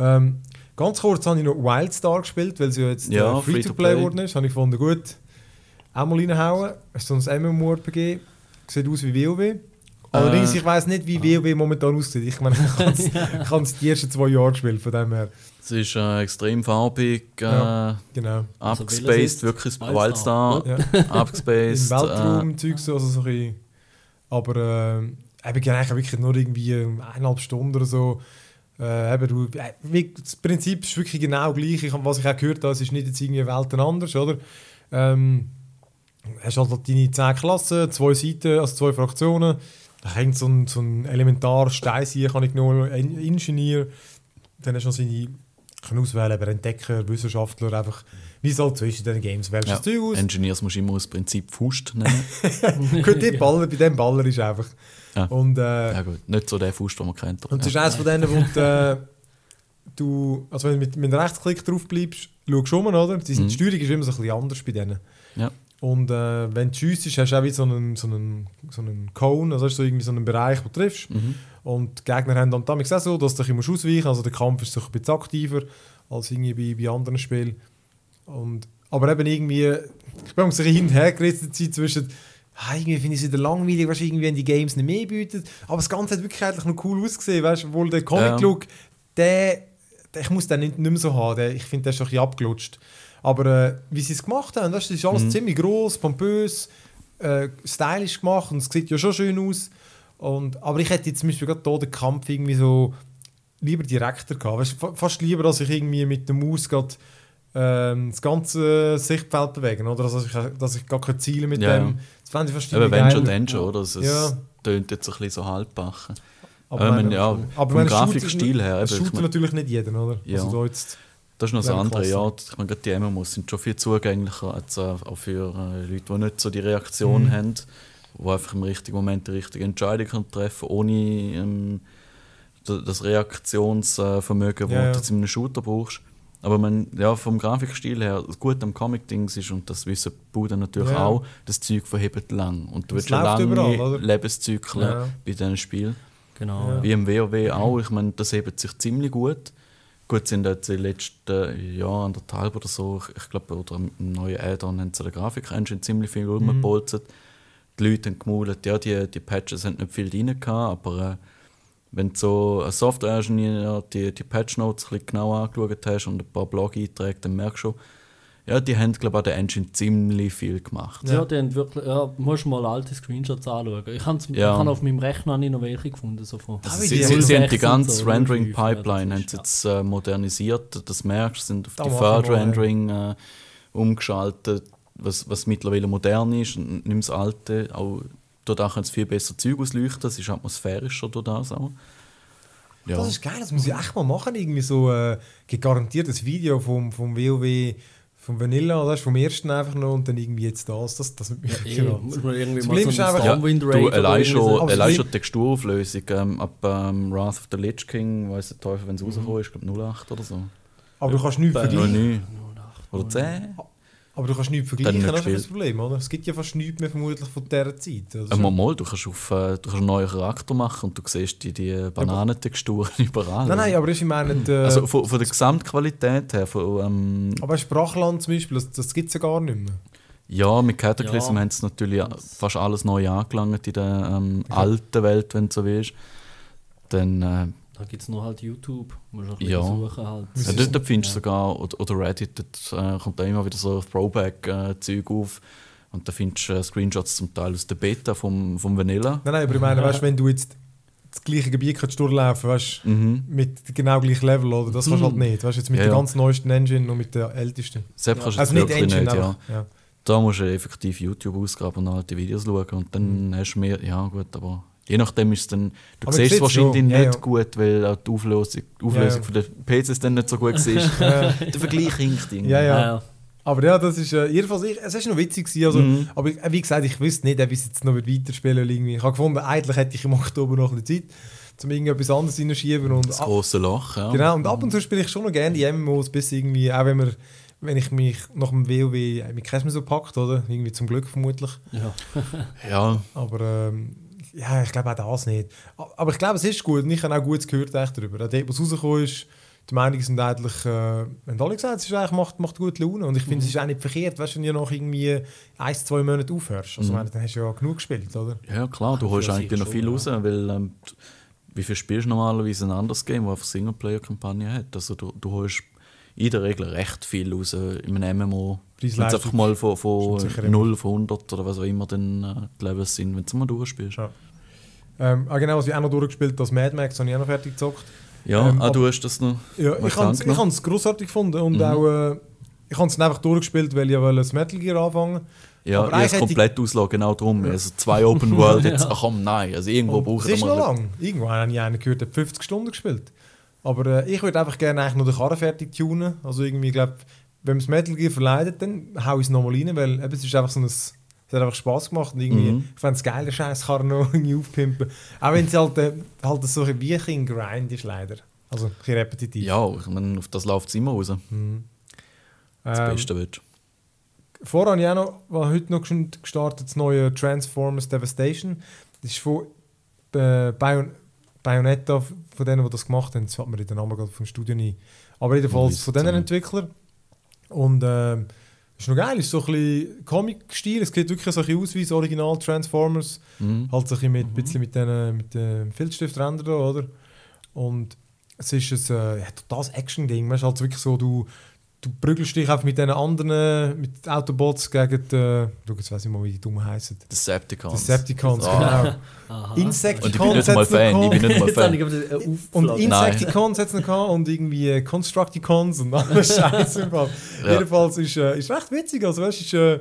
Ähm, ganz kurz habe ich noch Wildstar gespielt, weil sie ja jetzt Ja, äh, Free-to-Play geworden ist. Habe ich gefunden, gut, auch mal reinhauen. Es ist so ein MMORPG, sieht aus wie WoW. Allerdings, Äh, ich weiß nicht, wie WoW momentan aussieht. Ich meine, ich habe es- ich habe die ersten zwei Jahre gespielt, von dem her. Es ist äh, extrem farbig, äh, Ja. Genau. Also abgespaced, ist? wirklich Wildstar. Wildstar, Ja. Im abgespaced. Äh, Weltraum, Zeug so, also so ein bisschen. Aber äh, eben eigentlich wirklich nur irgendwie eineinhalb Stunden oder so. Äh, eben, du, äh, das Prinzip ist wirklich genau gleich. Ich, was ich auch gehört habe, es ist nicht jetzt irgendwie Welten anders, oder? Ähm, hast halt deine 10 Klassen, zwei Seiten, also zwei Fraktionen. Da hängt so ein, so ein elementarer Stein hier, kann ich genommen, ein Ingenieur. Dann hast du noch seine, kann auswählen, aber Entdecker, Wissenschaftler, einfach, wie es halt in diesen Games. Wählst du ja. Zeug aus, Engineers musst du immer aus Prinzip Faust nennen. Gut, die Baller, bei dem Baller ist einfach. Ja. Und, äh, ja gut, nicht so der Faust, den man kennt. und es ist eines von denen, wo du, äh, du also wenn du mit, mit einem Rechtsklick drauf bleibst, schaust du um, oder? Die, Mhm. die Steuerung ist immer so ein bisschen anders bei denen. Ja. Und äh, wenn du schiessst, hast du auch wie so einen, so einen, so einen Cone, also hast du so irgendwie so einen Bereich, wo du triffst. Mhm. Und die Gegner haben dann damals auch so, dass du dich immer ausweichen musst. Also der Kampf ist so ein bisschen aktiver als irgendwie bei, bei anderen Spielen. Und, aber eben irgendwie, ich bin so ein bisschen hin und her gerissen zwischen, ah, irgendwie finde ich es wieder langweilig, weißt, irgendwie, wenn die Games nicht mehr bieten. Aber das Ganze hat wirklich eigentlich noch cool ausgesehen, weißt du, obwohl der Comic-Look, der, der, ich muss den nicht, nicht mehr so haben, der, ich finde, der ist doch ein bisschen abgelutscht. Aber äh, wie sie es gemacht haben, das ist alles Mhm. ziemlich groß, pompös, äh, stylisch gemacht und es sieht ja schon schön aus. Und, aber ich hätte jetzt zum Beispiel gerade hier den Kampf irgendwie so lieber direkter gehabt. Weißt, fa- fast lieber, als ich irgendwie mit der Maus gerade ähm, das ganze Sichtfeld bewegen, oder? Also, dass ich, dass ich gar keine Ziele mit Ja, dem... Das fände ich fast Aber wenn schon, dann schon, oder? Also, Es tönt jetzt ein bisschen so halbbachen. Aber, meine- ja, aber vom meine, Grafikstil her, ich shootet natürlich nicht jeden, oder? Ja. Also da jetzt, Das ist noch das andere, klasse. ja. Ich meine, gerade die MMOs sind schon viel zugänglicher als äh, auch für äh, Leute, die nicht so die Reaktion Mhm. haben, die einfach im richtigen Moment die richtige Entscheidung können treffen ohne ähm, das Reaktionsvermögen, das Ja, du jetzt in einem Shooter brauchst. Aber man, ja, vom Grafikstil her, das Gute am Comic-Dings ist, und das wissen die Buden natürlich Ja. auch, das Zeug verhebt lang. Und du willst lange überall? Lebenszyklen Ja. bei diesen Spielen. Genau. Ja. Wie im WoW auch. Ich meine, das hebt sich ziemlich gut. Gut sind jetzt die letzten Jahre, anderthalb oder so, ich, ich glaube, oder im neuen Add-on haben sie der Grafik-Engine ziemlich viel rumgepolzt. Die Leute haben gemaulet, ja, die, die Patches haben nicht viel drin gehabt, aber wenn du so als Software-Ingenieur die, die Patch-Notes ein bisschen genau angeschaut hast und ein paar Blog-Einträge, dann merkst du schon, ja, die haben, glaube ich, an der Engine ziemlich viel gemacht. Ja, die haben wirklich, ja, musst mal alte Screenshots anschauen. Ich habe Ja. ich hab auf meinem Rechner nicht noch welche gefunden. So von Also sie, die sie, sie haben die 06 ganze so, 05, Rendering-Pipeline ja, jetzt äh, modernisiert. Das merkst du, sind auf Da die Third-Rendering äh, umgeschaltet, was, was mittlerweile modern ist und nicht das alte. Auch dadurch können sie viel besser Zeug ausleuchten, es ist atmosphärischer durch das auch. Ja. Das ist geil, das muss ich echt mal machen. Irgendwie so äh, garantiert ein Video vom, vom WoW, vom Vanilla, oder? vom ersten einfach noch und dann irgendwie jetzt das. Das, das wird mich Ja, genau. muss man irgendwie Das mal Problem so einfach- Ja, du, allein schon, allein das schon die Texturauflösung ähm, ab ähm, Wrath of the Lich King, weiss der Teufel, wenn es rausgekommen ist, ich glaube 08 oder so. Aber du kannst nichts vergleichen. 09 oder 10. Aber du kannst nichts vergleichen, nicht das ist das. Problem, oder? Es gibt ja fast nichts mehr vermutlich von dieser Zeit. Also Äh, mal, mal, du kannst, auf, äh, du kannst einen neuen Charakter machen und du siehst die, die Bananentexturen überall. nein, nein, aber ich meine, äh, Also von, von der Gesamtqualität her, von, ähm, aber Sprachland zum Beispiel, das, das gibt es ja gar nicht mehr. ja, mit Cataclysm Ja. haben sie natürlich fast alles neu angelangt in der ähm, alten Welt, wenn du so willst. Dann, äh, Da gibt es noch halt YouTube. Musst du ein Ja. bisschen suchen halt. Ja, ist- dort, dort findest du ja. sogar, oder, oder Reddit, dort äh, kommt da immer wieder so Throwback-Zeug auf. Und da findest du äh, Screenshots zum Teil aus der Beta vom, vom Vanilla. Nein, nein, aber ich meine, weißt, wenn du jetzt das gleiche Gebiet kannst durchlaufen kannst, Mhm. mit genau gleichem Level, oder? Das kannst du halt nicht. Weißt, jetzt mit Ja, der ja. ganz neuesten Engine und mit der ältesten. Selbst kannst du Also es nicht wirklich Engine, nicht, ja. Ja. Da musst du effektiv YouTube ausgraben und alte Videos schauen und dann hast du mehr, ja gut, aber je nachdem ist es dann, du Aber siehst man es wahrscheinlich schon, ja, nicht ja. gut, weil auch die Auflösung, die Auflösung Ja, ja. von der PCs dann nicht so gut war. Ja. der Vergleich hinkt irgendwie. Ja, ja. Ja. Aber ja, das ist äh, jedenfalls, ich, es ist noch witzig gewesen, also, Mhm. aber ich, äh, wie gesagt, ich wüsste nicht, ob ich es jetzt noch weiterspielen will. Irgendwie. Ich habe gefunden, eigentlich hätte ich im Oktober noch ein bisschen Zeit, um irgendetwas anderes reinzuschieben und Das ab, große Loch, ja. genau, und ab und zu spiele ich schon noch gerne die MMOs, bis irgendwie, auch wenn wir wenn ich mich nach dem WoW äh, mit keinem mehr so packt, oder? Irgendwie zum Glück vermutlich. Ja. Ja, Aber ähm, ja, ich glaube auch das nicht. Aber ich glaube, es ist gut und ich habe auch Gutes gehört echt darüber. Dort, was rausgekommen ist, die Meinungen sind eigentlich, äh, wenn alle gesagt, es ist eigentlich, macht, macht gut Laune. Und ich finde, es ist auch nicht verkehrt, weißt, du, wenn du nach irgendwie ein, zwei Monaten aufhörst. Also, Mhm. meine, dann hast du ja genug gespielt, oder? ja klar, du holst eigentlich noch viel ja. raus, weil ähm, wie viel spielst du normalerweise ein anderes Game, das einfach Singleplayer-Kampagne hat? Also du, du holst in der Regel recht viel raus in einem MMO. Wenn es einfach mal von, von Stimmt sicher immer. 0 auf 100 oder was auch immer dann äh, die Levels sind, wenn du mal durchspielst. Ja. Ähm, ah, genau, was ich auch noch durchgespielt das Mad Max habe ich auch noch fertig gezockt. Ja, Ähm, ah, ab- du hast das noch. Ja, ich habe es ich grossartig gefunden und Mhm. auch, äh, ich habe es einfach durchgespielt, weil ich ja das Metal Gear anfangen Ja, Aber ich es hätte ich- komplett auslassen, genau darum. Also zwei Open World, jetzt, ach komm, nein. Also irgendwo Und braucht Es ist noch lang. Irgendwann habe ich einen gehört, der hat 50 Stunden gespielt. Aber äh, ich würde einfach gerne eigentlich noch den Karren fertig tunen. Also irgendwie, ich glaube, wenn man das Metal Gear verleidet, dann hau ich es nochmal rein, weil eben, es ist einfach so ein... Es hat einfach Spaß gemacht und irgendwie, Mhm. ich fände es geil, den scheiß Karren noch irgendwie aufpimpen. Auch wenn es halt, äh, halt so ein bisschen Grind ist, leider. Also ein bisschen repetitiv. Ja, ich meine, auf das läuft es immer raus. Mhm. Das Ähm, Beste wird. Vorher habe ich auch noch, war heute noch gestartet, das neue Transformers Devastation. Das ist von äh, Bayon Bayonetta, von denen, die das gemacht haben. Jetzt hat man den Namen gerade vom Studio nie. Aber jedenfalls von diesen. Entwicklern. Und ähm, ist noch geil, ist so ein bisschen Comic-Stil. Es sieht wirklich so ein bisschen aus wie das Original Transformers. Mhm. Halt so ein bisschen mit, bisschen mit den mit den Filzstifträndern da, oder? Und es ist ein äh, totales Action-Ding. Weißt du, halt wirklich so, du, du prügelst dich einfach mit den anderen, mit Autobots gegen die, äh, schau, jetzt weiss ich mal, wie die dummen heißen. Decepticons. Decepticons, Ah. genau. Aha. Und ich bin Insecticons nicht mal hat's noch Fan, ich bin nicht mal Fan. äh, Und. Insecticons hat es noch und irgendwie äh, Constructicons und alles Scheiße. Ja. Jedenfalls ist es äh, ist recht witzig. Also, weißt, ist, äh,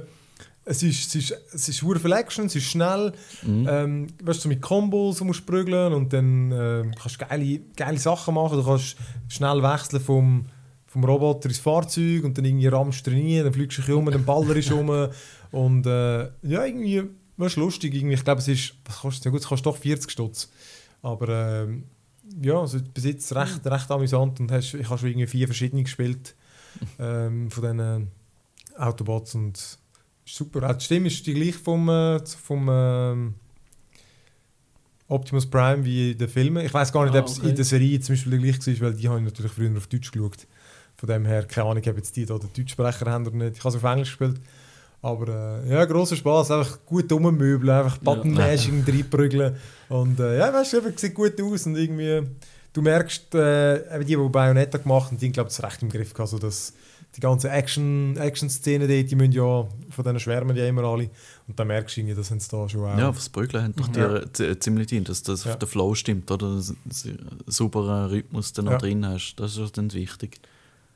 es ist, es ist, es ist viel Action, es ist schnell. Mhm. Ähm, weißt du, so mit Kombos musst du prügeln und dann ähm, kannst du geile, geile Sachen machen. Du kannst schnell wechseln vom, vom Roboter ins Fahrzeug und dann irgendwie rammst du rein, dann fliegst du um, dann ballerst du rum. Und äh, ja, irgendwie, das ist lustig. Irgendwie, ich glaube, es ist, was kostet es? Ja gut, es kostet doch 40 Stutz. Aber ähm, ja, also bis jetzt recht, recht amüsant und hast, ich habe schon irgendwie vier verschiedene gespielt ähm, von diesen Autobots und super. Auch die Stimme ist die gleiche vom, äh, vom ähm, Optimus Prime wie in den Filmen. Ich weiß gar nicht, Ah, ob es okay. in der Serie zum Beispiel gleich war, weil die habe ich natürlich früher auf Deutsch geschaut. Von dem her, keine Ahnung, ob jetzt die da den Deutschsprecher haben oder nicht. Ich habe es auf Englisch gespielt. Aber äh, ja, grosser Spaß, einfach gut rummöbeln, einfach Button-Mashing reinprügeln. Und äh, ja, weißt du, es sieht gut aus und irgendwie, du merkst, äh, die, die Bayonetta gemacht haben, die glaube ich recht im Griff gehabt, so dass die ganzen Action- Action-Szenen dort, die müssen ja, von denen schwärmen die immer alle. Und dann merkst du irgendwie, das haben sie da schon auch. Ja, fürs Brügeln haben doch die Ja. z- ziemlich dient, dass das Ja. auf den Flow stimmt, oder? Dass du einen sauberen Rhythmus dann noch Ja. drin hast. Das ist dann wichtig.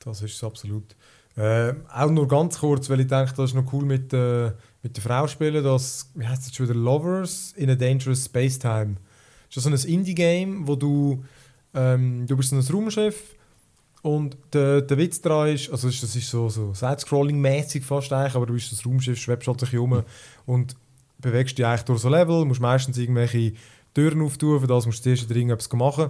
Das ist es absolut. Äh, auch nur ganz kurz, weil ich denke, das ist noch cool mit, äh, mit der Frau spielen. Das, wie heißt das schon wieder? Lovers in a Dangerous Space Time. Das ist so ein Indie-Game, wo du, ähm, du bist so ein Raumschiff und der, der Witz daran ist, also das ist, so, so Side-Scrolling-mäßig fast eigentlich, aber du bist das Raumschiff, schwebst halt sich um und bewegst dich eigentlich durch so Level, musst meistens irgendwelche Türen auftun, für das musst du zuerst wieder irgendetwas machen.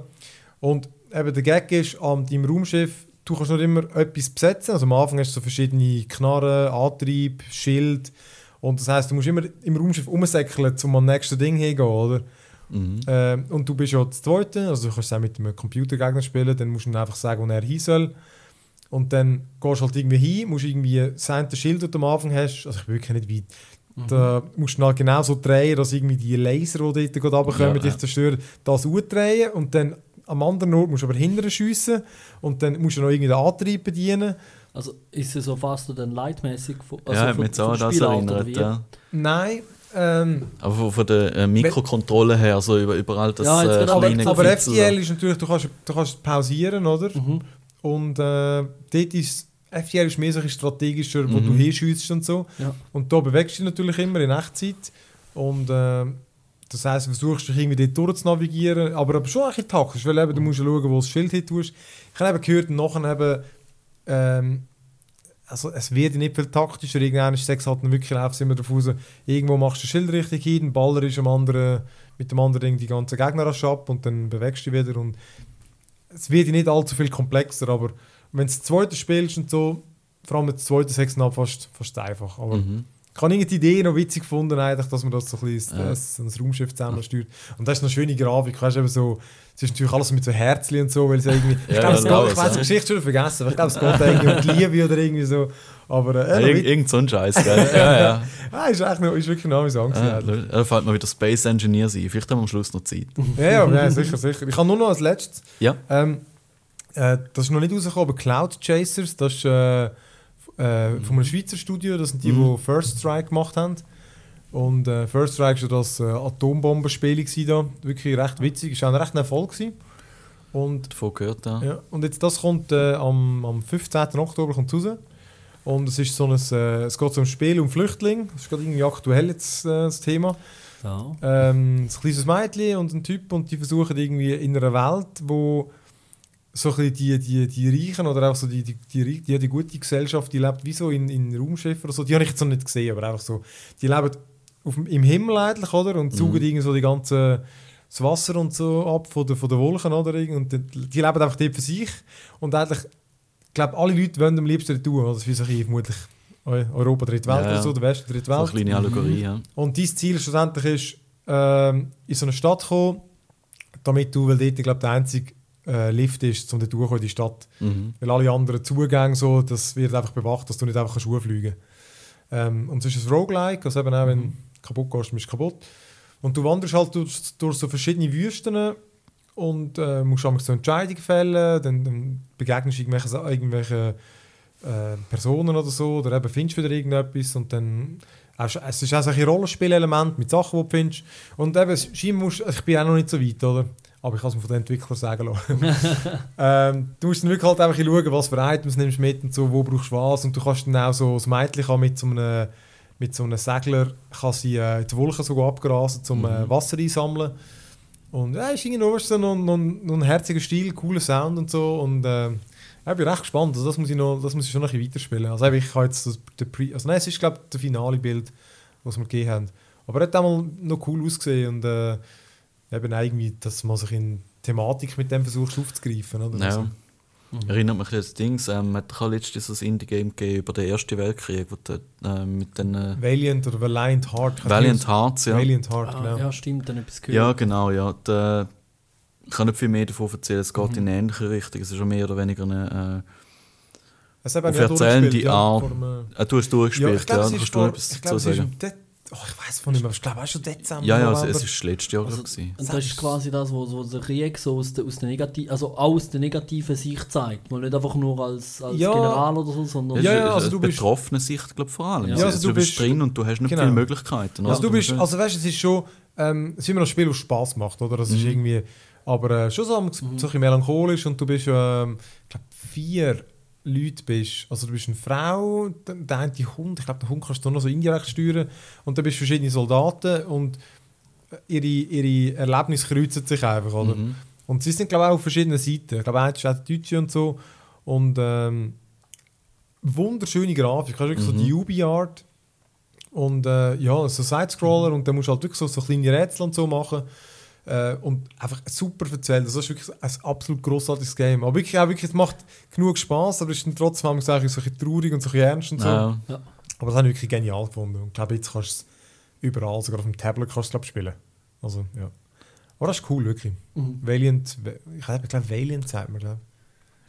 Und eben der Gag ist, an deinem Raumschiff, du kannst nicht immer etwas besetzen. Also am Anfang hast du so verschiedene Knarren, Antrieb, Schild. Und das heisst, du musst immer im Raumschiff umsäckeln, um am nächsten Ding hingehen, oder? Mhm. Ähm, und du bist ja das Zweite, also du kannst auch mit einem Computergegner spielen, dann musst du ihm einfach sagen, wo er hin soll. Und dann gehst du halt irgendwie hin, musst irgendwie das eine Schild, das du am Anfang hast, also ich bin wirklich nicht weit, Mhm. da musst du halt genau so drehen, dass irgendwie die Laser, die dort runterkommen, Ja, dich ja. zerstören, das drehen und dann am anderen Ort musst du aber hinterher schiessen und dann musst du noch irgendwie den Antrieb bedienen. Also ist es so fast so dann leitmäßig von, ja, hat mich das erinnert. Ja. Nein, ähm, Aber von, von der äh, Mikrokontrolle her, also über, überall das Ja, äh, aber, kleine aber da. FTL ist natürlich, du kannst, du kannst pausieren, oder? Mhm. Und äh, dort ist FTL ist mehr so ein strategischer, wo Mhm. du hinschießt und so. Ja. Und da bewegst du dich natürlich immer in Echtzeit. Und äh, das heisst, du versuchst dich irgendwie dort durch zu navigieren, aber, aber schon ein bisschen taktisch, weil eben, du musst schauen, wo das Schild hin tust. Ich habe eben gehört, nachher eben, ähm, also es wird nicht viel taktischer, irgendwann ist es halt wirklich läuft immer darauf raus, irgendwo machst du das Schild richtig hin, ein Baller ist am anderen, mit dem anderen Ding die ganzen Gegner ab und dann bewegst du dich wieder und es wird nicht allzu viel komplexer, aber wenn du das zweite spielst und so, vor allem das zweite Sechsen fast, fast einfach. Aber Mhm. Ich habe die Idee noch witzig gefunden, eigentlich, dass man das so ein, bisschen, Ja. so ein Raumschiff zusammensteuert. Und das ist eine schöne Grafik, weißt eben so, es ist natürlich alles mit so Herzchen und so, weil es irgendwie, ich Ja, glaube, es ja, geht, ich weiß die ja. Geschichte schon vergessen, aber ich glaube, es geht irgendwie um die Liebe oder irgendwie so. Aber Ja, äh, ja, irgend, irgend so ein Scheiß, gell? ja, ja. ah, ist, echt noch, ist wirklich noch amüsant. Ah, gewesen, da fällt mir wieder Space Engineer sein. Vielleicht haben wir am Schluss noch Zeit. ja, ja, ja, sicher, sicher. Ich habe nur noch als letztes, Ja. ähm, äh, das ist noch nicht rausgekommen, aber Cloud Chasers, das ist äh, äh, von einem Schweizer Studio, das sind die, Mhm. die First Strike gemacht haben. Und äh, First Strike war das äh, Atombombenspiel da, wirklich recht witzig, ist auch ein recht Erfolg gewesen. Und, Davon gehört, ja. ja, und jetzt das kommt äh, am, am 15. Oktober kommt raus. Und es ist so ein, äh, es geht um Spiel um Flüchtlinge, das ist gerade irgendwie aktuell jetzt äh, das Thema. Ja. Ähm, ein kleines Mädchen und ein Typ und die versuchen irgendwie in einer Welt, wo so ein die, die, die Reichen oder auch so die, die, die, die, die gute Gesellschaft, die lebt wie so in, in Raumschiffen oder so, die habe ich jetzt noch nicht gesehen, aber einfach so, die leben auf, im Himmel eigentlich, oder? Und saugen Mhm. irgendwie so die ganze das Wasser und so ab von den, von den Wolken, oder? Und die, die leben einfach dort für sich und eigentlich, ich glaube, alle Leute wollen am liebsten tun? Das ist wie so ein bisschen vermutlich Eu- Europa, dritte Welt Ja, oder so, der Westen, dritte So eine Welt. kleine Allegorie, ja. Und dein Ziel schlussendlich ist, ähm, in so eine Stadt zu kommen, damit du, weil dort, ich glaube, der einzige äh, Lift ist, um dort durchzukommen in die Stadt. Mhm. Weil alle anderen Zugänge, so, das wird einfach bewacht, dass du nicht einfach Schuhe fliegen kannst. Ähm, und es ist ein Roguelike, also eben auch, wenn du kaputt gehst, bist du kaputt. Und du wanderst halt durch, durch so verschiedene Wüsten und äh, musst einmal so Entscheidungen fällen, dann, dann begegnest du irgendwelche, irgendwelche äh, Personen oder so, oder eben findest du wieder irgendetwas und dann es ist auch ein Rollenspielelement mit Sachen, die du findest. Und eben, scheinbar musst, ich bin auch noch nicht so weit, oder? Aber ich kann es mir von den Entwicklern sagen lassen. ähm, du musst dann wirklich halt einfach schauen, was für Items nimmst du mit und so, wo brauchst du was. Und du kannst dann auch so, das Mädchen kann mit so einem, mit so einem Segler kann sie, äh, die Wolken sogar abgrasen, um äh, Mhm. Wasser einsammeln. Und ja, ist irgendwie noch, noch, noch, noch ein herziger Stil, cooler Sound und so. Und äh, ich bin recht gespannt. Also das muss ich, noch, das muss ich schon noch ein bisschen weiterspielen. Also ich habe jetzt das, der Pre also nein, es ist glaube ich das finale Bild, was wir gegeben haben. Aber er hat auch mal noch cool ausgesehen und äh, eben irgendwie, dass man sich in Thematik mit dem versucht aufzugreifen. Oder? Ja. Also, Mhm. Erinnert mich an das Ding, ähm, hat doch auch letztens ein Indie-Game gegeben über den Ersten Weltkrieg, wo der, äh, mit den äh, Valiant oder Valiant Heart. Valiant Hearts, ja. Valiant Heart, Ah, genau. ja, stimmt, dann etwas gehört. Ja, genau, ja. Der, ich kann nicht viel mehr davon erzählen, es geht Mhm. in eine ähnliche Richtung. Es ist schon mehr oder weniger eine, Das habe Auf erzählende ja, Art. dem, äh, du hast Ja, durchgespielt, ich glaube, ja, es ist vor, etwas ich glaube, dazu es ist sagen. im De oh, ich weiß von nicht mehr, ich glaube, es ist schon Dezember, Ja, ja, es, es ist letztes Jahr, Also. Und das ist quasi das, was wo der Krieg so aus der, aus der negativen, also auch aus der negativen Sicht zeigt. Mal nicht einfach nur als, als Ja. General oder so, sondern Ja, ist ja, eine also du bist- betroffene Sicht, glaube ich, vor allem. Ja. Also, also du, du bist drin und du hast nicht Genau. viele Möglichkeiten. Also du bist, also weißt, es ist schon, ähm, es ist immer ein Spiel, das Spaß macht, oder? Das ist Mhm. irgendwie, aber äh, schon so, am- so ein bisschen melancholisch und du bist, ähm, ich glaube, vier Leute bist, also du bist eine Frau, dann der eine Hund, ich glaube, den Hund kannst du noch so indirekt steuern und dann bist du verschiedene Soldaten und äh, ihre, ihre Erlebnisse kreuzen sich einfach, oder? Mhm. Und sie sind, glaube ich, auch auf verschiedenen Seiten. Ich glaube, eins ist auch die Deutsche und so. Und ähm, wunderschöne Grafik. Du hast wirklich so Mhm. die UB-Art. Und äh, ja, so Sidescroller. Und dann musst du halt wirklich so, so kleine Rätsel und so machen. Äh, und einfach super erzählt. Das ist wirklich ein absolut grossartiges Game. Aber wirklich, auch wirklich, es macht genug Spaß, aber es ist dann trotzdem manchmal so ein bisschen traurig und so ein bisschen ernst und so. Ja. Aber das habe ich wirklich genial gefunden. Und ich glaube, jetzt kannst du es überall, sogar auf dem Tablet kannst du ich, spielen. Also, ja. Aber das ist cool, wirklich. Mhm. Valiant, ich glaube, Valiant sagt man, glaube Und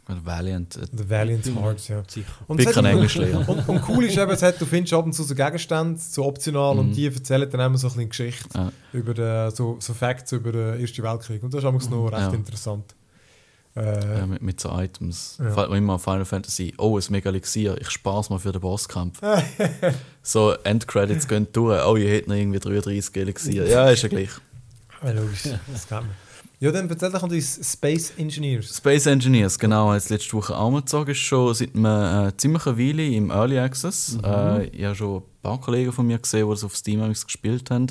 Valiant. äh, ich. Oder Valiant Mhm. Hearts, ja. sicher. Und es kein hat- Englisch lernen. Und, und cool ist eben, es hat, du findest ab und zu so Gegenstände, so optional, und Mhm. die erzählen dann immer so ein bisschen Geschichte Ja. über den, so, so Facts über den Ersten Weltkrieg. Und das ist auch noch recht Ja. interessant. Äh, Ja, mit, mit so Items. Ja. Immer Final Fantasy. Oh, ein mega Elixier. Ich spar's mal für den Bosskampf. so, Endcredits gehen durch. Oh, ihr hättet noch irgendwie 33 Elixier. Ja, ist ja gleich. ja, logisch, das kennt man. Ja, dann erzähl doch die Space Engineers. Space Engineers, genau, als letzte Woche auch mal gezogen, ist schon seit einer äh, ziemlich eine Weile im Early Access. Äh, ich habe schon ein paar Kollegen von mir gesehen, die das auf Steam gespielt haben.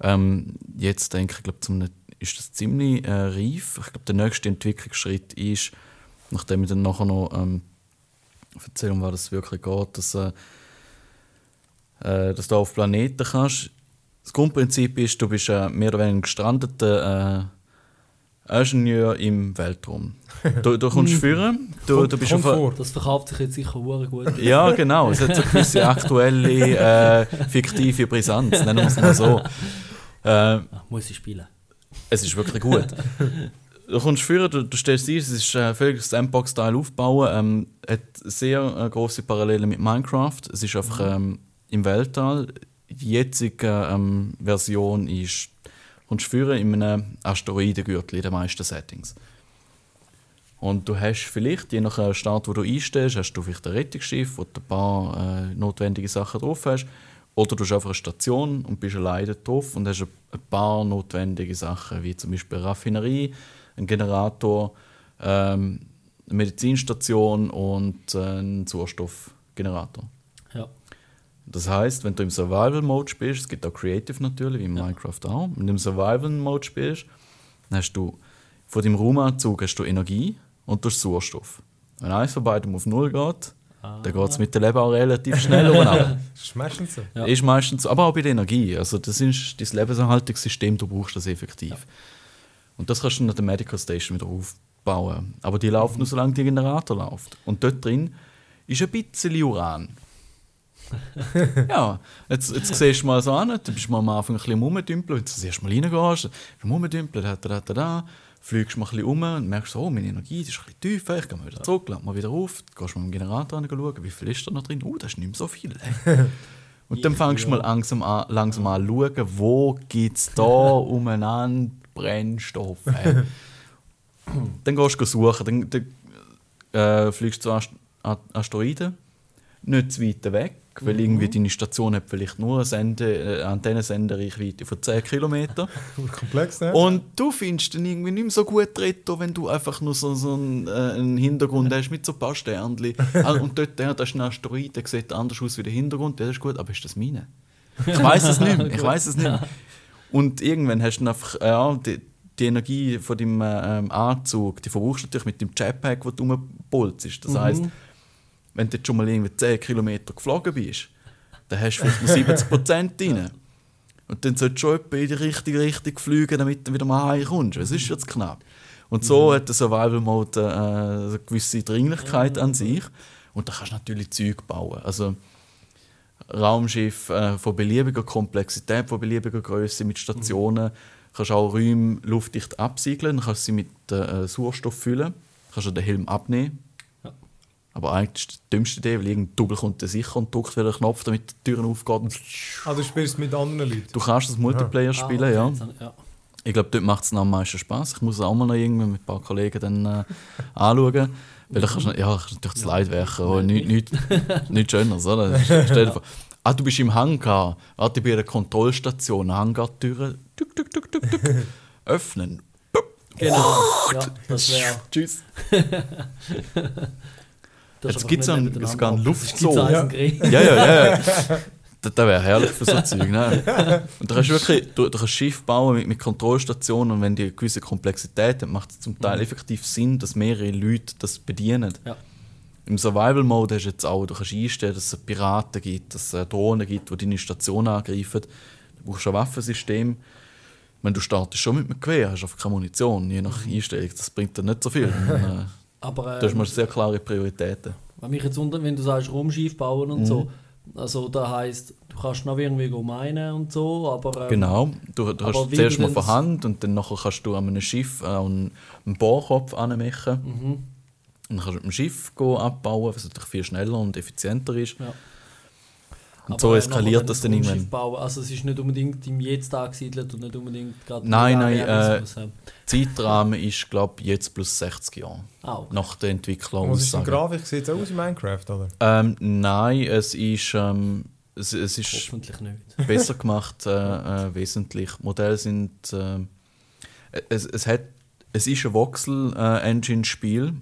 Ähm, jetzt denke ich, glaub, zum, ist das ziemlich äh, reif. Ich glaube, der nächste Entwicklungsschritt ist, nachdem ich dann nachher noch ähm, erzähle, um was es wirklich geht, dass, äh, äh, dass du auf Planeten kannst. Das Grundprinzip ist, du bist äh, mehr oder weniger gestrandeter äh, Ingenieur im Weltraum. Du, du kommst führen, du, du bist auf vor. Das verkauft sich jetzt sicher hure gut. ja, genau. Es hat so eine gewisse aktuelle, äh, fiktive Brisanz, nennen wir es mal so. Äh, muss ich spielen. es ist wirklich gut. Du kommst führen, du, du stellst ein, es ist äh, völlig Sandbox-Style aufbauen, ähm, hat sehr äh, große Parallelen mit Minecraft. Es ist einfach ähm, im Weltall. Die jetzige ähm, Version ist, kommst führen in einem Asteroidengürtel in den meisten Settings. Und du hast vielleicht, je nach äh, Start, wo du einstehst, hast du vielleicht ein Rettungsschiff, wo du ein paar äh, notwendige Sachen drauf hast. Oder du hast einfach eine Station und bist alleine drauf und hast ein paar notwendige Sachen, wie zum Beispiel eine Raffinerie, ein Generator, ähm, eine Medizinstation und äh, einen Sauerstoffgenerator. Ja. Das heißt, wenn du im Survival-Mode spielst, es gibt auch Creative natürlich, wie in Minecraft auch, wenn du im Survival-Mode spielst, dann hast du von deinem Raumanzug hast du Energie und du hast Sauerstoff. Wenn eins von beiden auf Null geht, dann geht es mit dem Leben auch relativ schnell runter. Das ist meistens so. Ja. Ist meistens so, aber auch bei der Energie. Also das ist dein Lebenserhaltungssystem, du brauchst das effektiv. Und das kannst du nach der Medical Station wieder aufbauen. Aber die läuft nur, solange der Generator läuft. Und dort drin ist ein bisschen Uran. Ja, jetzt, jetzt siehst du mal so an, du bist mal am Anfang ein bisschen am rumdümpeln, wenn du das erste Mal reingehst, am rumdümpeln, da, da, da, da, fliegst mal ein bisschen um und merkst so, oh, meine Energie ist ein bisschen tiefer, ich gehe mal wieder zurück, lade mal wieder auf, gehst mal mit dem Generator an, schauen, wie viel ist da noch drin, oh, das ist nicht mehr so viel. ey. Und dann fängst du mal langsam an, langsam an zu schauen, wo gibt es da umeinander Brennstoff. ey. dann gehst du suchen, dann, dann äh, fliegst du zu Ast Asteroiden, nicht zu weit weg, weil irgendwie deine Station hat vielleicht nur eine Sende, äh, Antennensendereichweite von 10 Kilometern. Komplex, ne? Und du findest dann irgendwie nicht mehr so gut Retto, wenn du einfach nur so, so einen, äh, einen Hintergrund hast mit so ein paar Sternchen. Ah, und dort, ja, das ist ein Asteroid, der sieht anders aus wie der Hintergrund, das ist gut, aber ist das meine? Ich weiß es nicht mehr, ich weiß es nicht mehr. Und irgendwann hast du dann einfach, ja, die, die Energie von deinem äh, ähm, Anzug, die verbrauchst du natürlich mit dem Jetpack, wo du rumpolst. Das heisst, wenn du jetzt schon mal irgendwie 10 Kilometer geflogen bist, dann hast du vielleicht noch 70 Prozent rein. Und dann solltest du schon in die richtige Richtung fliegen, damit du wieder mal heimkommst. Es ist jetzt knapp. Und so hat der Survival Mode äh, eine gewisse Dringlichkeit an sich. Und da kannst du natürlich Zeug bauen. Also Raumschiff äh, von beliebiger Komplexität, von beliebiger Größe mit Stationen. Kannst auch Räume luftdicht absiegeln, kannst sie mit äh, Sauerstoff füllen, kannst du den Helm abnehmen. Ja. Aber eigentlich ist die dümmste Idee, weil irgendein Double kommt sicher und drückt wieder einen Knopf, damit die Türen aufgehen. Und Ah, du spielst mit anderen Leuten. du kannst das Multiplayer Ah, spielen, okay, ja. ja. Ich glaube, dort macht es am meisten Spaß. Ich muss es auch mal noch irgendwie mit ein paar Kollegen dann äh, anschauen. Weil ich kannst, ja, kannst natürlich das Leid werken, aber nichts nicht, nicht Schöneres, oder? Stell dir vor, ah, du bist im Hangar. Warte, bei einer Kontrollstation. Hangartüre. Tuk, tuk, tuk, tuk, tuk. Öffnen. Genau. ja, das wäre. Tschüss. Das Jetzt einen- nicht sogar einen Luftzoo. Ja. Ja, ja, ja. ja. Das, das wäre herrlich für so Zeug. Ne? Und du kannst wirklich du, du kannst Schiff bauen mit, mit Kontrollstationen und wenn die eine gewisse Komplexität hat, macht es zum Teil effektiv Sinn, dass mehrere Leute das bedienen. Ja. Im Survival-Mode hast du jetzt auch, du kannst einstellen, dass es Piraten gibt, dass es Drohnen gibt, die deine Station angreifen. Du brauchst ein Waffensystem. Wenn du startest schon mit einem Gewehr, hast du einfach keine Munition, je nach Einstellung. Das bringt dir nicht so viel. Aber da hast äh, du sehr klare Prioritäten. wenn mich jetzt unter, wenn du sagst Raumschiff bauen Mhm. und so, also da heisst, du kannst noch irgendwie meinen und so, aber ähm, Genau, du, du hast zuerst du mal von Hand und dann nachher kannst du an einem Schiff äh, einen, einen Bohrkopf anmachen. Mhm. Und dann kannst du mit dem Schiff abbauen, was natürlich viel schneller und effizienter ist. Ja. Und Aber, so eskaliert das dann irgendwann. Bauen, also es ist nicht unbedingt im Jetzt angesiedelt und nicht unbedingt gerade Nein, nein, äh. Zeitrahmen ist, glaube ich, jetzt plus 60 Jahre. Ah, okay. Nach der Entwicklung. Und was ist Grafik? Sieht es auch aus wie Minecraft, oder? Ähm, nein, es ist, ähm, es, es ist Hoffentlich nicht. besser gemacht, äh, äh, wesentlich. Modelle sind. Äh, es, es, hat, es ist ein Voxel-Engine-Spiel.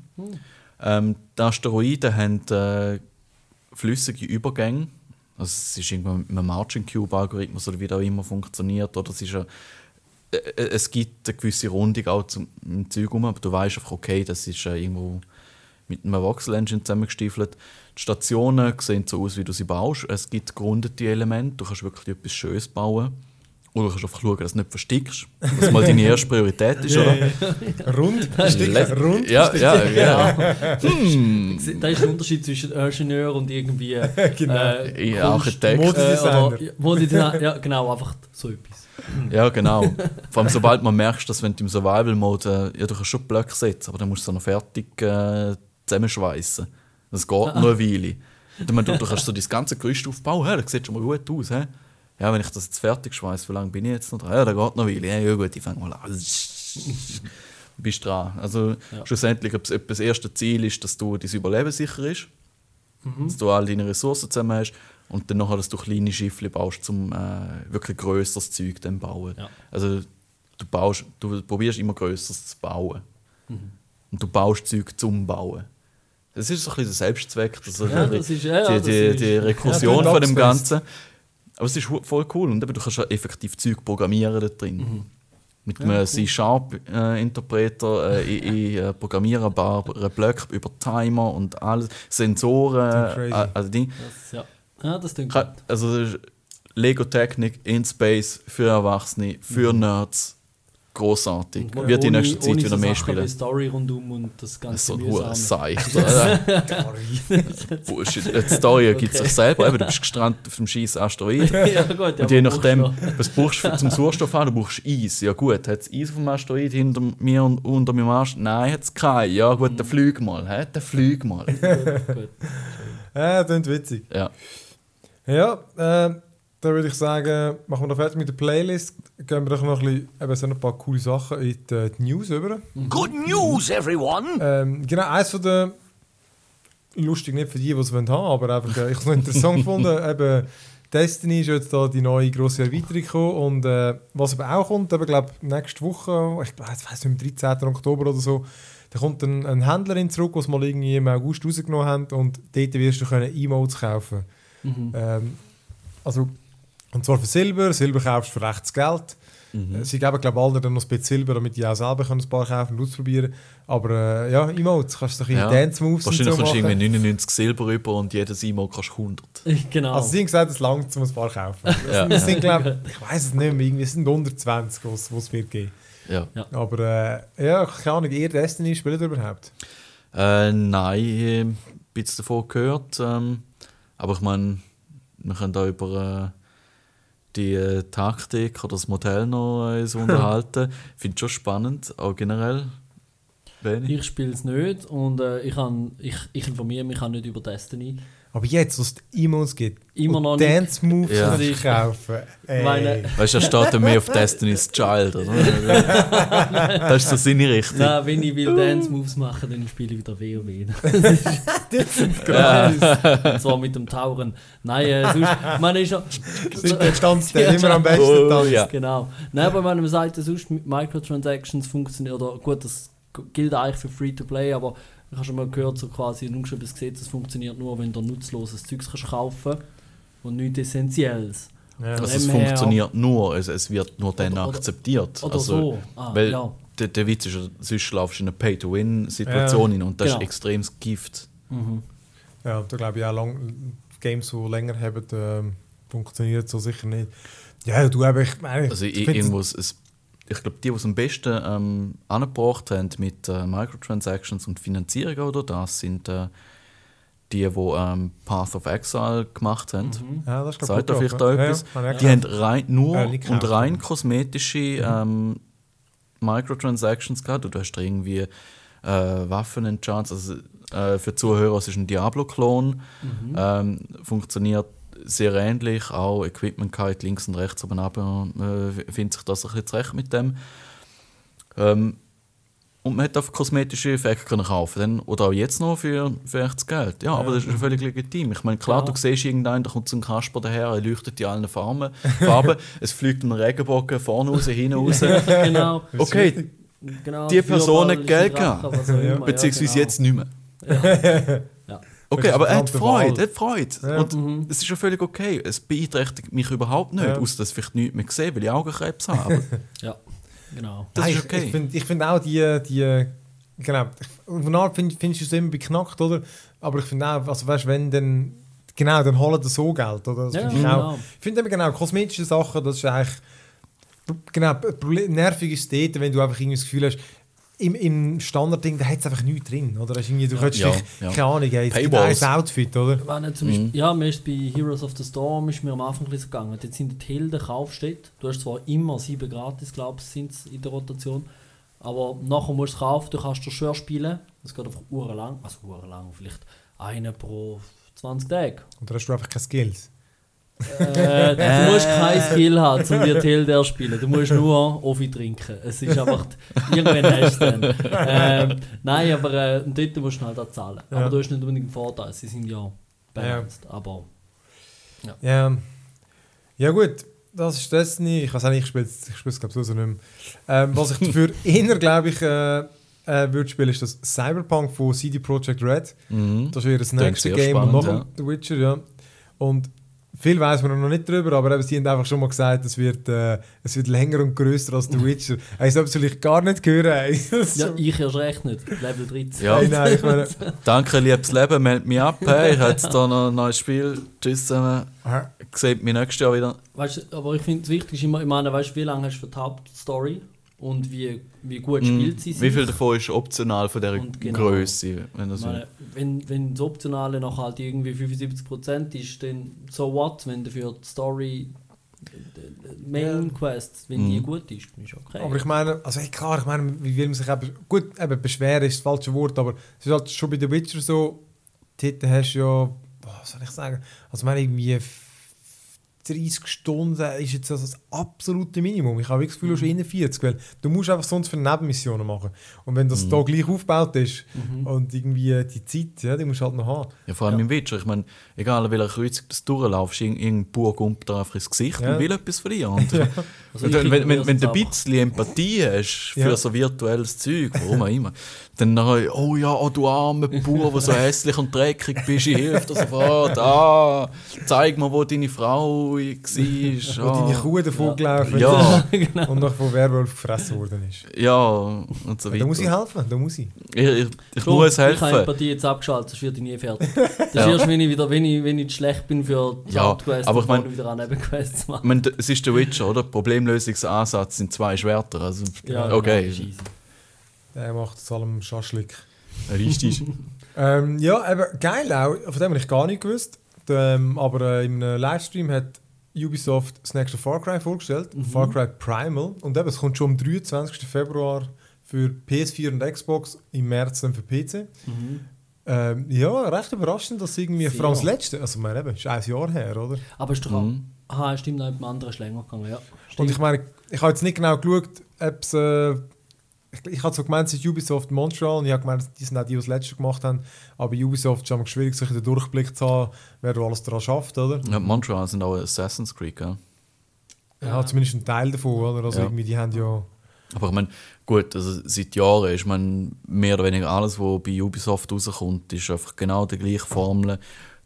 Ähm, die Asteroiden haben äh, flüssige Übergänge. Also es ist irgendwann mit einem Margin Cube-Algorithmus oder wie das auch immer funktioniert. Oder es, ist ein, äh, äh, es gibt eine gewisse Rundung auch zum Zeug rum, aber du weißt einfach, okay, das ist äh, irgendwo mit einem Voxel-Engine zusammengestiefelt. Die Stationen sehen so aus, wie du sie baust. Es gibt gerundete Elemente, du kannst wirklich etwas Schönes bauen. Oder du kannst einfach schauen, dass du nicht verstickst. Was mal deine erste Priorität ist, oder? Rund, Stick, Let- rund. Ja, ja, ja. Hm. Da ist ein Unterschied zwischen Ingenieur und irgendwie äh, Genau. äh, Ja, Kunst- Architekt. äh, Modedesigner. oder- ja, Modedesigner. Ja, genau, einfach so etwas. Ja, genau. Vor allem, sobald man merkst, dass wenn du im Survival-Mode, äh, ja, du kannst schon Blöcke setzen, aber dann musst du sie noch fertig äh, zusammenschweißen. Das geht nur eine Weile. Und dann, du, du kannst so das ganze Gerüst aufbauen, hey, das sieht schon mal gut aus. He? Ja, wenn ich das jetzt fertig schweiße, wie lange bin ich jetzt noch dran? Ja, da geht noch Weile. Ja, ja gut, ich fange mal an. Bist dran. Also Ja. schlussendlich, ob, ob das erste Ziel ist, dass du dein Überleben sicher ist, dass du all deine Ressourcen zusammen hast und dann nachher, dass du kleine Schiffle baust, um äh, wirklich grösseres Zeug dann bauen. Ja. Also du baust, du probierst immer grösseres zu bauen. Und du baust Zeug zum Bauen. Das ist so ein bisschen der Selbstzweck, das Ja, die, das ist- ja, die, die, die Rekursion von dem. Ganzen. Aber es ist voll cool und eben, du kannst ja effektiv Zeug programmieren da drin. Mit einem C-Sharp-Interpreter äh, in, äh, programmierbaren Blöcken über Timer und alles, Sensoren, äh, also Ding. Das, ja. ja, das klingt. Also das ist Lego-Technik in Space für Erwachsene, für Nerds. Großartig. Wird in nächster Zeit wieder so mehr Sachen spielen. wie Story rundum und das ganze So ein hoher Seich. Bullshit. Die Story gibt sich selber. Eben, du bist gestrandet auf dem scheiß Asteroid. ja, gut, ja, Und je nachdem, brauchst was brauchst du zum Sauerstoff haben? Du brauchst Eis. Ja gut, hat es Eis auf dem Asteroid hinter mir und unter meinem Arsch? Nein, hat es keinen. Ja gut, dann flieg mal. hä? Dann flieg mal. noch- gut. Ja, das klingt witzig. Ja. Ja, äh, dann würde ich sagen, machen wir da fertig mit der Playlist. Gehen wir doch noch ein, bisschen, eben so ein paar coole Sachen in die, äh, die News über. Good news, everyone! Ähm, genau, eins von den lustig nicht für die, die es haben wollen, aber einfach, äh, ich habe es noch interessant gefunden. Eben, Destiny ist jetzt da die neue grosse Erweiterung gekommen und äh, was aber auch kommt, eben, glaube nächste Woche, ich ich weiß nicht, am 13. Oktober oder so, da kommt ein, ein Händlerin zurück, was mal irgendwie im August rausgenommen haben und dort wirst du können Emotes kaufen. Mhm. Ähm, also, und zwar für Silber, Silber kaufst du für rechtes Geld. Äh, Sie geben, glaube ich, alle dann noch ein bisschen Silber, damit die auch selber können ein paar kaufen und ausprobieren Aber äh, ja, Emotes kannst du doch in Ja. Dance-Moves Wahrscheinlich so kommst du irgendwie 99 Silber rüber und jedes E-Mail kannst du 100. Genau. Also sie haben gesagt, es langt, um ein paar kaufen. Ja. sind, das sind glaube ich, weiß es nicht mehr, irgendwie es sind 120, was es wird geben. Ja. Aber äh, ja, keine Ahnung, ihr Destiny spielt ihr überhaupt? Äh, nein, ich habe ein bisschen davon gehört. Ähm, aber ich meine, wir können da über äh, die äh, Taktik oder das Modell noch äh, so unterhalten. Ich finde es schon spannend, auch generell. Benny? Ich spiele es nicht und äh, ich, ich, ich informiere mich auch nicht über Destiny. Aber jetzt, was es Emotes gibt, Immer noch. Dance Moves Ja. ja. kaufen. Meine- Weißt du, er steht ja mehr auf Destiny's Child, oder? das ist so seine Richtung. Nein, wenn ich will Dance Moves machen, dann spiele ich wieder WoW. das sind Und zwar mit dem Tauren. Nein, äh, sonst, man ist ja... sind der Tanz, der immer am besten Oh, tanzt. ja. Genau. Nein, aber wenn man sagt, sonst mit Microtransactions funktioniert, oder gut, das gilt eigentlich für Free-to-Play, aber ich habe schon mal gehört, so quasi ein ungeschriebenes Gesetz, das funktioniert nur, wenn du nutzloses Zeugs kannst kaufen und nichts Essentielles. Ja. Also es funktioniert nur, es, es wird nur dann Oder- oder- akzeptiert. Oder also, so. Ah, Weil ja. der, der Witz ist, sonst laufst du in eine Pay-to-Win-Situation Ja. hin und das Genau. ist extremes Gift. Mhm. Ja, da glaube ich auch lang, Games, die länger haben, ähm, funktioniert so sicher nicht. Ja, du aber ich meine, Also ich ich, find's- irgendwo, es, ich glaube, die, die es am besten ähm, angebracht haben mit äh, Microtransactions und Finanzierung oder das, sind äh, die, die ähm, Path of Exile gemacht haben. Mhm. ja, das Sagt da vielleicht auch ja. etwas? Ja, ja, Die haben rein, nur nicht und rein kosmetische ähm, Microtransactions gehabt. Du hast da irgendwie äh, Waffen Enchants. Also, äh, für Zuhörer, es ist ein Diablo-Klon. Mhm. Ähm, funktioniert sehr ähnlich. Auch Equipment Kite links und rechts oben runter, äh, findet sich das ein bisschen zurecht mit dem. Ähm, und man hat einfach kosmetische Effekte können kaufen dann, oder auch jetzt noch für, für echtes Geld. Ja, aber das ist ja völlig legitim. Ich meine, klar, Ja. du siehst irgendeinen, da kommt so ein Kasper daher, er leuchtet in allen Farben, Farben es fliegt ein Regenbogen vorne raus, hinten raus. genau. Okay, genau. Die Person hat Geld gehabt. beziehungsweise ja, jetzt nicht mehr. Okay, aber er hat Freude, er hat Freude. Ja. Und Mhm. es ist ja völlig okay. Es beeinträchtigt mich überhaupt nicht, Ja. außer dass ich vielleicht nichts mehr sehe, weil ich Augenkrebs habe. Ja, genau. das Nein, ist ich- okay. Ich finde ich find auch die, die genau, auf eine Art find- findest du es immer beknackt, oder? Aber ich finde auch, also weißt, wenn dann, genau, dann holen die so Geld, oder? Das Ja, find ich, auch, genau. ich finde eben genau, kosmetische Sachen, das ist eigentlich, genau, nervig ist es dort, wenn du einfach irgendwie das Gefühl hast, im, im Standardding, da hat es einfach nichts drin, oder? Das irgendwie, du könntest Ja, dich, ja. keine Ahnung, gibt Paywalls. ein Outfit, oder? Wenn zum Beispiel, Ja, mir ist bei Heroes of the Storm ist mir am Anfang ein bisschen gegangen. Dort sind die Helden kaufsteht. Du hast zwar immer sieben gratis, glaube ich, sind in der Rotation. Aber nachher musst du es kaufen, du kannst den Schwör spielen. Das geht einfach uhrenlang. Also uhrenlang, vielleicht eine pro 20 Tage. Und da hast du einfach keine Skills. Äh, du musst kein Skill haben, um dir die Helden zu spielen. Du musst nur Offi trinken. Es ist einfach, irgendwann hast du es dann. Ähm, nein, aber äh, dort musst du halt auch zahlen. Ja. Aber du hast nicht unbedingt einen Vorteil. Sie sind ja balanced. Aber Ja. Ja gut, das ist Destiny. Ich weiß auch nicht, ich spiele es glaube ich sowieso nicht mehr. Ähm, was ich dafür eher, glaube ich, äh, äh, würde spielen, ist das Cyberpunk von CD Projekt Red. Mhm. Das ihr das nächste Game und spannend, noch ja. The Witcher, ja. Und viel weiß man noch nicht drüber, aber eben, sie haben einfach schon mal gesagt, es wird, äh, es wird länger und größer als The Witcher. Das soll ich gar nicht hören. Ja, ich erst recht nicht. Level 13. Ja. Ey, nein, ich meine, Danke, liebes Leben, meld mich ab. Hey, ich habe jetzt hier noch ein neues Spiel. Tschüss zusammen. Seht mich nächstes Jahr wieder. Weißt, du, aber ich finde es wichtig, ist immer, ich meine, weißt wie lange hast du für die Hauptstory und wie, wie gut Mhm. spielt sie sich? Wie viel davon ist optional von dieser genau. Größe? Wenn das wenn, wenn das Optionale noch halt irgendwie 75% ist, dann so what, wenn dafür die Story, die- die Main Quest, wenn die Mhm. gut ist, ist okay. Aber ich meine, also hey, klar, ich meine, wie will man sich eben, gut, eben beschweren ist das falsche Wort, aber es ist halt schon bei The Witcher so, dort hast du ja, was soll ich sagen, also ich meine irgendwie 30 Stunden ist jetzt also das absolute Minimum. Ich habe das Gefühl, du Mhm. hast 41, weil du musst einfach sonst für Nebenmissionen machen. Und wenn das Mhm. da gleich aufgebaut ist Mhm. und irgendwie die Zeit, ja, die musst du halt noch haben. Ja, vor allem Ja. im Witcher. Ich meine, egal an welcher Kreuzung du durchlaufst, irgend- irgendein kommt dir einfach ins Gesicht Ja. und will etwas von dir. Und, Also wenn, wenn, wenn es du ein bisschen Empathie hast für Ja. so virtuelles Zeug, warum auch immer, dann nachher, oh ja, oh, du armer Bauer, der so hässlich und dreckig bist, ich helfe dir sofort. Ah, zeig mir, wo deine Frau war. Wo Ah. deine Kuh davon gelaufen Ja. genau. und noch von Werwolf gefressen worden ist. Ja, und so weiter. Da muss ich helfen, da muss ich. Ich, ich, ich Schon, muss Ich habe helfen. Empathie jetzt abgeschaltet, das wird ich nie fertig. Das ist Ja. erst, wenn ich, wieder, wenn, ich, wenn ich schlecht bin für die Ja, Hauptquest aber ich mein- wieder an Nebenquests Ich machen. meine, es ist der Witcher, oder? Problemlösungsansatz sind zwei Schwerter. Also, Ja, okay. genau, ist easy. Der macht zu allem Schaschlik. Richtig. Ähm, ja, eben geil auch. Von dem habe ich gar nicht gewusst. Ähm, aber äh, im Livestream hat Ubisoft das nächste Far Cry vorgestellt. Mhm. Far Cry Primal. Und eben, es kommt schon am 23. Februar für PS4 und Xbox, im März dann für PC. Ähm, ja, recht überraschend, dass irgendwie, vor allem das letzte, also ich meine, eben, ist ein Jahr her, oder? Aber ist doch auch. Mhm. Aha, stimmt, noch mit dem anderen ist länger gegangen, ja. Und Stimmt. ich meine, ich habe jetzt nicht genau geschaut, ob es. Äh, ich, ich habe so gemeint, es ist Ubisoft Montreal und ich habe gemeint, die sind auch die, die das letzte gemacht haben. Aber Ubisoft ist es schwierig, sich den Durchblick zu haben, wer da alles daran schafft, oder? Ja, Montreal sind auch Assassin's Creed, gell? Ja, zumindest ein Teil davon, oder? Also Ja. irgendwie, die haben ja. Aber ich meine, gut, also seit Jahren ist man mehr oder weniger alles, was bei Ubisoft rauskommt, ist einfach genau die gleiche Formel.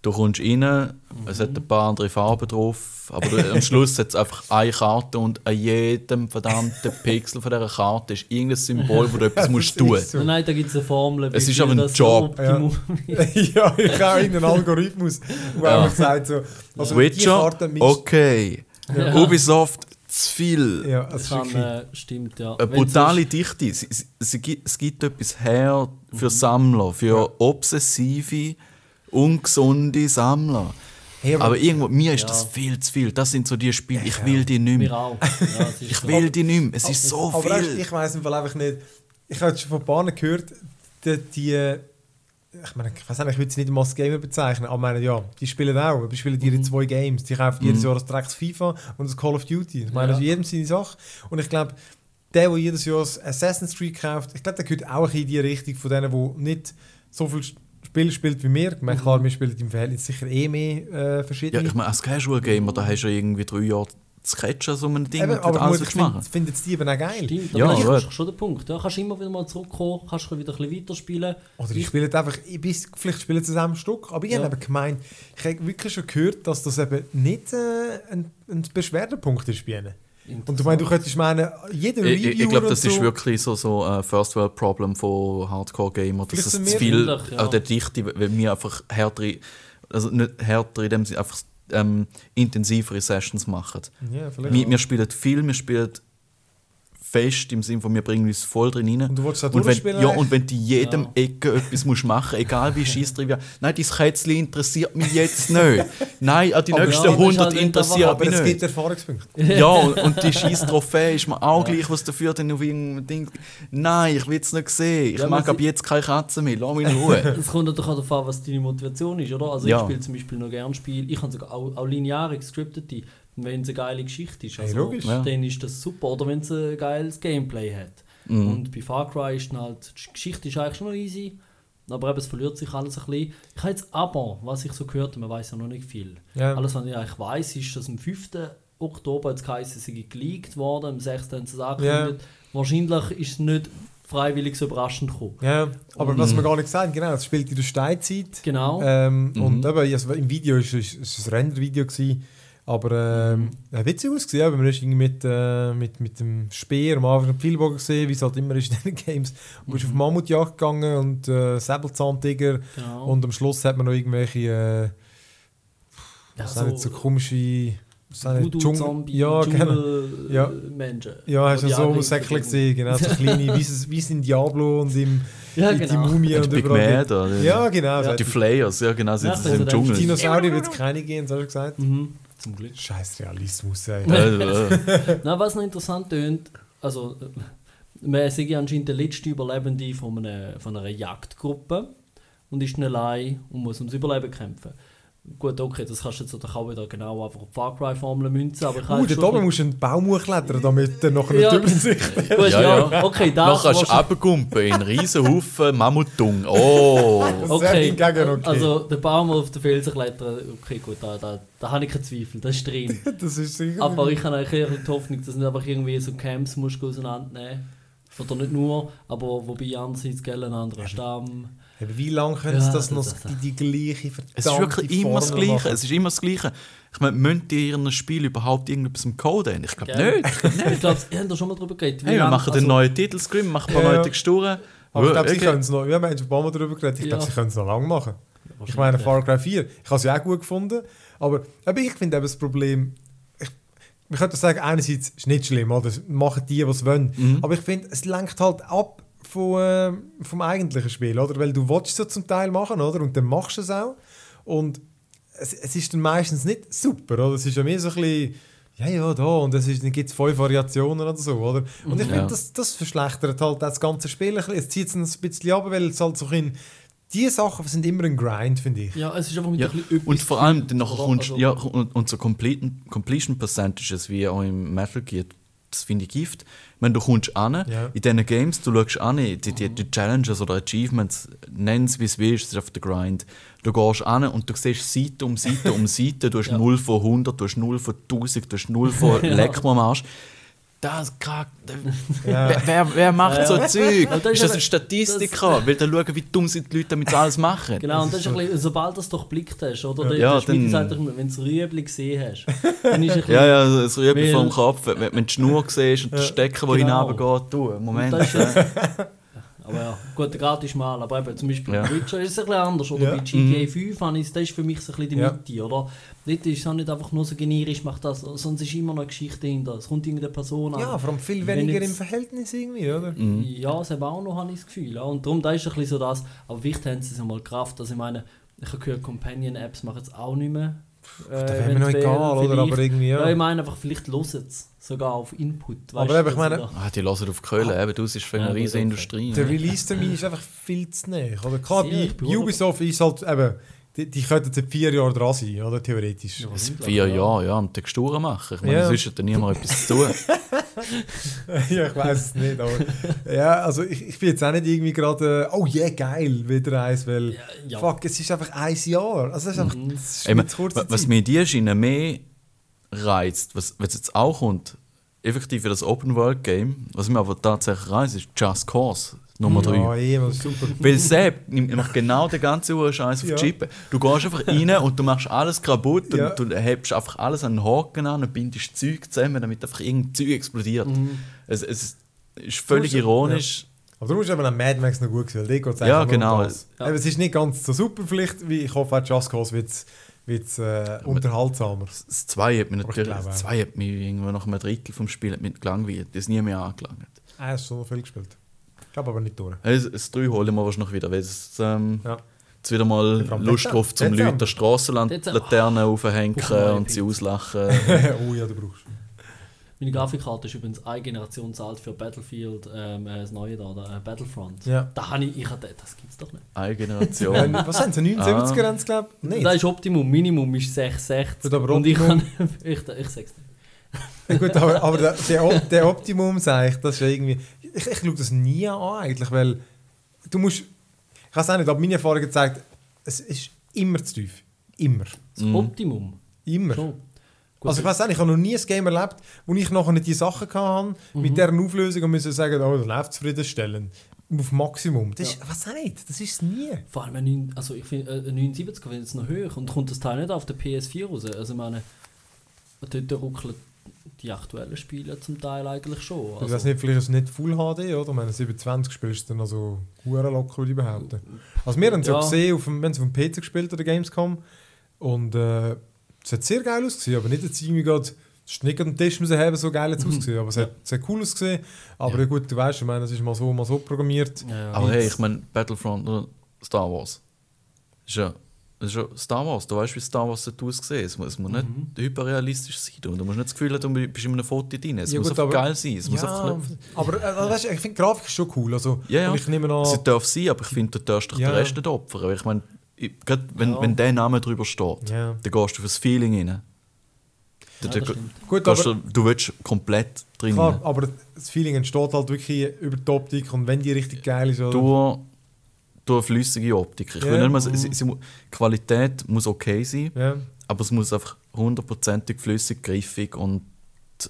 Du kommst rein, es hat ein paar andere Farben drauf, aber du, am Schluss hat es einfach eine Karte und an jedem verdammten Pixel von dieser Karte ist irgendein Symbol, wo du etwas musst tun ist so. Nein, da gibt es eine Formel. wie Es ist aber ein Job. Ist. ja, ich habe irgendeinen Algorithmus, der Ja. einfach sagt, so. Also Witcher, okay. Ja. Ubisoft, zu viel. Ja, es Das kann, äh, stimmt, ja. Eine brutale Dichte. Es, es, es, gibt, es gibt etwas her für Sammler, für obsessive, ungesunde Sammler. Hey, aber- aber irgendwo, mir ist Ja. das viel zu viel. Das sind so die Spiele, ich will die nicht mehr. Ja, Ich will die nicht mehr. Es ist so aber viel. ich weiß im Fall einfach nicht. Ich habe schon von Bahnen gehört, die, die ich meine, ich weiß nicht, ich würde sie nicht als Gamer bezeichnen, aber ich meine, ja, die spielen auch, aber die spielen ihre Mhm. zwei Games. Die kaufen jedes Jahr das Drecks FIFA und das Call of Duty. Ich meine, Ja. das ist jedem seine Sache. Und ich glaube, der, der jedes Jahr das Assassin's Creed kauft, ich glaube, der gehört auch in die Richtung von denen, die nicht so viel Spiele spielt wie wir. Ich meine, klar, wir spielen im Verhältnis sicher eh mehr äh, Ja, verschiedene. ich meine, als Casual Gamer, da hast du ja irgendwie drei Jahre zu catchen, so ein Ding, Eben, aber alles ich finde machen. find jetzt die eben auch geil. Stimmt, Ja, aber das ist schon der Punkt. Da kannst du immer wieder mal zurückkommen, kannst du wieder ein bisschen weiterspielen. Oder ich spiele einfach, ich bis, vielleicht spielen sie zusammen ein Stück, aber ich Ja. habe eben gemeint, ich habe wirklich schon gehört, dass das eben nicht äh, ein, ein Beschwerdepunkt ist bei ihnen. Und du meinst, du könntest meinen, jeder Ich, ich, Reviewer ich glaube, das und ist so, wirklich so so ein First World Problem von Hardcore Gamer, dass es zu viel vielleicht, ja. an der Dichte, weil wir einfach härtere, also nicht härtere, in dem Sinne einfach ähm, intensivere Sessions machen. Ja, vielleicht. Wir, wir spielen viel, wir spielen fest im Sinne von, wir bringen uns voll drin rein. Und du willst auch und wenn, ja, und wenn du in jedem Ja. Ecke etwas musst machen egal wie scheisstrivial. Nein, dein Kätzchen interessiert mich jetzt nicht. Nein, an die Aber nächsten ja, das ist 100 halt nicht interessiert aber mich es nicht. gibt Erfahrungspunkte. Ja, und, und die scheiß Trophäe ist mir auch gleich, was dafür dann auf irgendein Ding. Nein, ich will es nicht sehen. Ich Ja, mag ab jetzt keine Katzen mehr. Lass mich in Ruhe. Es kommt natürlich auch darauf an, was deine Motivation ist, oder? Also Ja. ich spiele zum Beispiel noch gerne Spiele, ich habe sogar auch, auch lineare gescriptete, wenn es eine geile Geschichte ist. Hey, Also, logisch. Ja. Dann ist das super, oder wenn es ein geiles Gameplay hat. Mhm. Und bei Far Cry ist dann halt, die Geschichte ist eigentlich schon noch easy, aber eben, es verliert sich alles ein bisschen. Ich habe jetzt aber, was ich so gehört habe, man weiß ja noch nicht viel. Ja. Alles, was ich eigentlich weiß, ist, dass am 5. Oktober jetzt geheißen, sei geleakt worden, am 6. haben sie es angekündigt. Wahrscheinlich ist es nicht freiwillig so überraschend gekommen. Ja, aber was wir gar nicht gesagt genau, es spielt in der Steinzeit. Genau. Ähm, Mhm. Und eben, also im Video ist es ist ein Render-Video, gewesen, aber ähm, äh, witzig ausgesehen. Aber man ist irgendwie mit, äh, mit, mit dem Speer am Anfang im Pfeilbogen gesehen, wie es halt immer ist in den Games. Du bist auf Mammutjagd gegangen und äh, Säbelzahntiger genau. und am Schluss hat man noch irgendwelche, äh, ja, sind jetzt so komische, sind nicht, Dschungel- Voodoo-Zombie, ja, genau. Ja. Dschungel-Menschen. Ja, hast du Die so Säckchen gesehen, genau, so kleine, wie es in Diablo und im, Ja, in die genau. Mumie Die und Big überall. Mad, oder? Ja, genau. so Die Flayers, ja genau, Ja, sitzen das im ist Dschungel. Dinosaurier wird es keine geben, hast du gesagt? Mhm. Zum Glück. Scheiß Realismus, ey. Na, was noch interessant tönt, also man ist ja anscheinend der letzte Überlebende von einer, von einer Jagdgruppe und ist allein und muss ums Überleben kämpfen. Gut, okay, das kannst du jetzt natürlich auch wieder genau einfach auf die Far Cry Formel münzen, aber ich Uh, halt da oben musst du einen Baum hochklettern, damit du nachher Ja. nicht Übersicht hast. Gut, ja, Ja, ja. okay, das Nachher kannst du runterkumpen in einen riesen Haufen Mammutung. Oh! Okay, hingegen okay. also der Baum auf den Felsen klettern, okay gut, da, da, da habe ich keine Zweifel, das ist drin. das ist sicher. Aber ich habe eigentlich die Hoffnung, dass du nicht einfach irgendwie so Camps musst auseinandernehmen Oder nicht nur, aber wobei andererseits gell, ein anderer Stamm. Wie lange können Ja, sie das das- noch das- die, die gleiche verdammte Es ist wirklich immer das Gleiche. machen? Es ist immer das Gleiche. Ich meine, müssen die in ihrem Spiel überhaupt irgendetwas im Code haben? Ich glaube Gell? nicht. ich glaube, ihr habt da schon mal drüber geredet. Hey, wir machen den also- neuen Titelscreen, machen ein paar Ja, ja. neue Texturen. Aber ich glaube, sie Okay. können es noch. Wir haben ein paar Mal darüber geredet. Ich glaube, Ja. sie können es noch lange machen. Ich meine, Far Cry 4, ich habe es ja auch gut gefunden. Aber, aber ich finde eben das Problem. Ich, man könnte sagen, einerseits ist es nicht schlimm, oder? Machen die, was sie wollen. Mhm. Aber ich finde, es lenkt halt ab von, äh, vom eigentlichen Spiel, oder? Weil du willst es ja zum Teil machen, oder? Und dann machst du es auch. Und es, es ist dann meistens nicht super, oder? Es ist ja mehr so ein bisschen ja, ja, da, und es ist- dann gibt es fünf Variationen oder so, oder? Und ich Ja. finde, das, das verschlechtert halt das ganze Spiel. ein bisschen. Es zieht es ein bisschen ab, weil es halt so in die Sachen sind immer ein Grind, finde ich. Ja, es ist einfach mit Ja, ein bisschen und vor allem nachher kommst, Also- ja, und, und so Completion, Completion Percentages wie auch im Metal Gear, das finde ich Gift. Wenn du kommst an, Ja. in diesen Games, du schaust an, die, die, die Challenges oder Achievements, nenn es wie es willst, es ist auf der Grind. Du gehst an und du siehst Seite um Seite um Seite, du hast Ja. 0 von 100, du hast 0 von 1000, du hast 0 von. Leck mir am Arsch. Das kann, Ja. wer, wer, wer macht Ja, so ja. Zeug? Das ist Ist das ein Statistiker? Will der schauen, wie dumm sind die Leute, damit sie alles machen? Genau, und das ist ein bisschen, sobald du es durchblickt hast, oder? Der, Ja, der dann- immer, wenn du das Rüebli gesehen hast, dann ist ein bisschen, Ja, ja, das Rüebli vom Kopf, wenn, wenn du die Schnur siehst und den Stecker, der Genau. hinabgeht, du, Moment. Aber ja, gut, der gratis mal, aber eben zum Beispiel Ja. bei Witcher ist es ein bisschen anders. Oder Ja. bei GTA 5 habe ich, das ist für mich so ein bisschen die Ja. Mitte, oder? Dort ist es auch nicht einfach nur so generisch, macht das, sonst ist immer noch eine Geschichte dahinter. Es kommt irgendeine Person Ja, an. vor allem viel weniger jetzt- im Verhältnis irgendwie, oder? mhm. Ja, das habe auch noch, habe ich das Gefühl. Ja. Und darum, da ist ein bisschen so das. Aber wichtig haben sie es einmal Kraft. Also ich meine, ich habe gehört, Companion-Apps machen es auch nicht mehr. Äh, Da wäre mir noch egal, oder? Aber irgendwie, Ja. ich ja. meine einfach, vielleicht hören sie es sogar auf Input. Aber eben, ich meine- Ah, die hören auf Köln, eben, du, es ist für Ja, eine gut, riesige. Industrie. Der ja. Release-Termin ist einfach viel zu nah. Oder? Klar, Sehr, ich bei Ubisoft ist halt eben, die, die könnten seit vier Jahren dran sein, oder? Theoretisch. Ja, vier ja. Jahre, ja, am Texturen machen. Ich meine, Ja. sonst hat da niemand etwas zu tun. ja, ich weiß es nicht, aber ja, also ich, ich bin jetzt auch nicht irgendwie gerade, oh yeah, geil, wieder eins, weil Ja, ja. fuck, es ist einfach ein Jahr. Also es ist einfach, Mhm. ist Ey, wa- was mir dieser Schiene mehr reizt, was, was jetzt auch kommt, effektiv für das Open-World-Game, was mir aber tatsächlich reizt, ist Just Cause Nummer 3. Ja, eh, das ist super. Weil Sepp nimmt macht genau den ganzen Uhr Scheiß auf Ja. die Chippe. Du gehst einfach rein und du machst alles kaputt und Ja. du hebst einfach alles an den Haken an und bindest Zeug zusammen, damit einfach irgendein Zeug explodiert. Mhm. Es, es ist völlig Du ironisch. Aber du musst eben an Mad Max noch gut gewählt. Da geht's Ja, einfach nur um genau. das. Ja. Es ist nicht ganz so super vielleicht, wie ich hoffe, Just Cause wird es äh, unterhaltsamer. Das 2 hat mich natürlich, das. 2 hat mich irgendwo nach einem Drittel vom Spiel hat mich gelangweilt. Das ist nie mehr angelangt. Ah, hast schon noch viel gespielt. Ich habe aber nicht durch. Das, das 3 holen wir wahrscheinlich wieder, weil es ähm, Ja. jetzt wieder mal Lust drauf, zum Dezember. Leute Strassenlaternen aufhängen und sie auslachen. oh ja, du brauchst. Meine Grafikkarte ist übrigens eine Generation alt für Battlefield, ähm, äh, das neue da, der, äh, Battlefront. Ja. Da habe ich, ich hatte, das gibt's doch nicht. Eine Generation. was haben sie? 79er haben sie, glaube ich? Nein. Das ist Optimum, Minimum ist 660. Gut, aber und ich, kann, ich, ich sag's nicht. Ja, gut, aber, aber der, der, Op- der Optimum, sage ich, das ist ja irgendwie... Ich, ich schaue das nie an eigentlich, weil du musst... Ich weiß auch nicht, aber meine Erfahrung zeigt, es ist immer zu tief. Immer. Das Mhm. Optimum. Immer. Schon. Gut, Also ich weiß auch nicht, ich habe noch nie ein Game erlebt, wo ich nachher nicht die Sachen hatte, mit deren Auflösung und müssen sagen, oh, das läuft zufriedenstellend. Auf Maximum. Das ist, ich weiß auch nicht, das ist es nie. Vor allem, ein also ich finde, äh, ein 79 finde ich noch höher und kommt das Teil nicht auf der PS4 raus. Also ich meine, dort ruckeln die aktuellen Spiele zum Teil eigentlich schon. ich Also, weiß nicht, vielleicht ist es nicht Full HD, oder? Wenn du 27 spielst, dann also hure locker, würde ich behaupten. Also wir haben es ja. Ja. gesehen, auf dem, haben es auf dem PC gespielt, oder Gamescom. Und äh, es hat sehr geil ausgesehen, aber nicht jetzt irgendwie gerade... Es ist nicht gerade ein Tisch müssen haben, so geil jetzt ausgesehen. Aber es hat, es hat cool ausgesehen. Aber ja. gut, du weißt, ich meine, es ist mal so, mal so programmiert. ja, ja. Aber hey, ich meine, Battlefront oder Star Wars. Ist ja, das ist ja Star Wars. Du weißt, wie Star Wars dort aussieht. Es muss, es muss Mhm. nicht hyperrealistisch sein. Du, du musst nicht das Gefühl haben, du bist in einem Foto drin. Es Ja, muss gut, einfach geil sein. Es muss ja, einfach nicht, aber äh, also weißt, du, ich finde die Grafik ist schon cool. Also, Ja, ja. Und ich nehme an, es darf sein, aber ich finde, du darfst dich Ja. den Rest nicht opfern. Weil Ich meine, gerade wenn, Ja. wenn der Name drüber steht, Ja. dann gehst du fürs Feeling rein. Ja, Da- das. Gut, gehst aber, du, du willst komplett drin. klar, aber das Feeling entsteht halt wirklich über die Optik und wenn die richtig geil ist. Oder? durch, durch eine flüssige Optik. Ich Ja. will nicht mal, sie, sie, Qualität muss okay sein, Ja. aber es muss einfach hundertprozentig flüssig, griffig und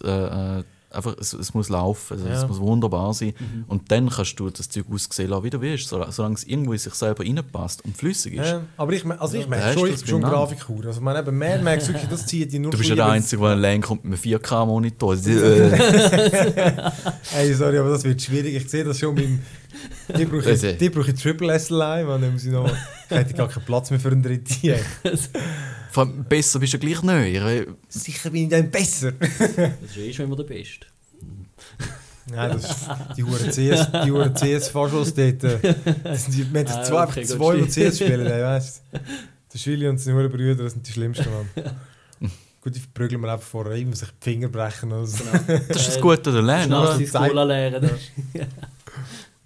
äh, äh, einfach, es, es muss laufen. Also, Es Ja. muss wunderbar sein. Mhm. Und dann kannst du das Zeug aussehen lassen, wie du willst, sol- solange es irgendwo in sich selber reinpasst und flüssig ist. Aber ich, also ich Ja, merke schon, ich das bin schon? Grafikkur. Also ich meine, eben Mad Max, wirklich, das zieht die nur Du bist ja der Einzige, der allein kommt mit einem 4K-Monitor. Äh, weil- Ey, sorry, aber das wird schwierig. Ich sehe das schon beim... Die brauche Also- ich, die brauche ich Triple S allein, man. Dann muss ich noch... Ich hätte gar keinen Platz mehr für einen dritten. Vor allem besser bist du gleich nicht. weil- Sicher bin ich dann besser. Das ist eh schon immer der Beste. Nein, das ist die Huren CS, die Huren CS-Faschos dort. äh, Das sind die, wir haben Ah, zwei, okay, zwei, die CS spielen, ey, weißt du. Der Schwili und seine Huren Brüder, das sind die schlimmsten, Mann. Gut, die verprügeln wir einfach vorher, immer sich die Finger brechen oder so. Das ist das Gute an der Lern. Schnell oder? die Cola leeren.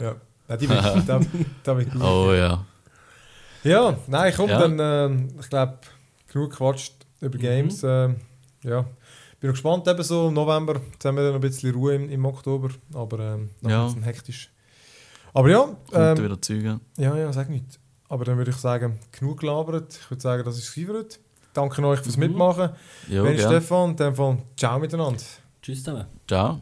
Ja. Ja, die will da, da will gut. Oh ja. Ja, nein, komm, Ja. dann, ähm, ich glaube, genug gequatscht über Games. Ähm, ja, bin noch gespannt, eben so im November, jetzt haben wir dann noch ein bisschen Ruhe im, im Oktober, aber ähm, noch Ja. ein bisschen hektisch. Aber ja, Kommt ähm, wieder Züge. ja, ja, sag nicht. Aber dann würde ich sagen, genug gelabert. Ich würde sagen, das ist es. Danke euch fürs Mhm. Mitmachen. Ja, Wenn gerne. Stefan, in dem Fall ciao miteinander. Tschüss zusammen. Ciao.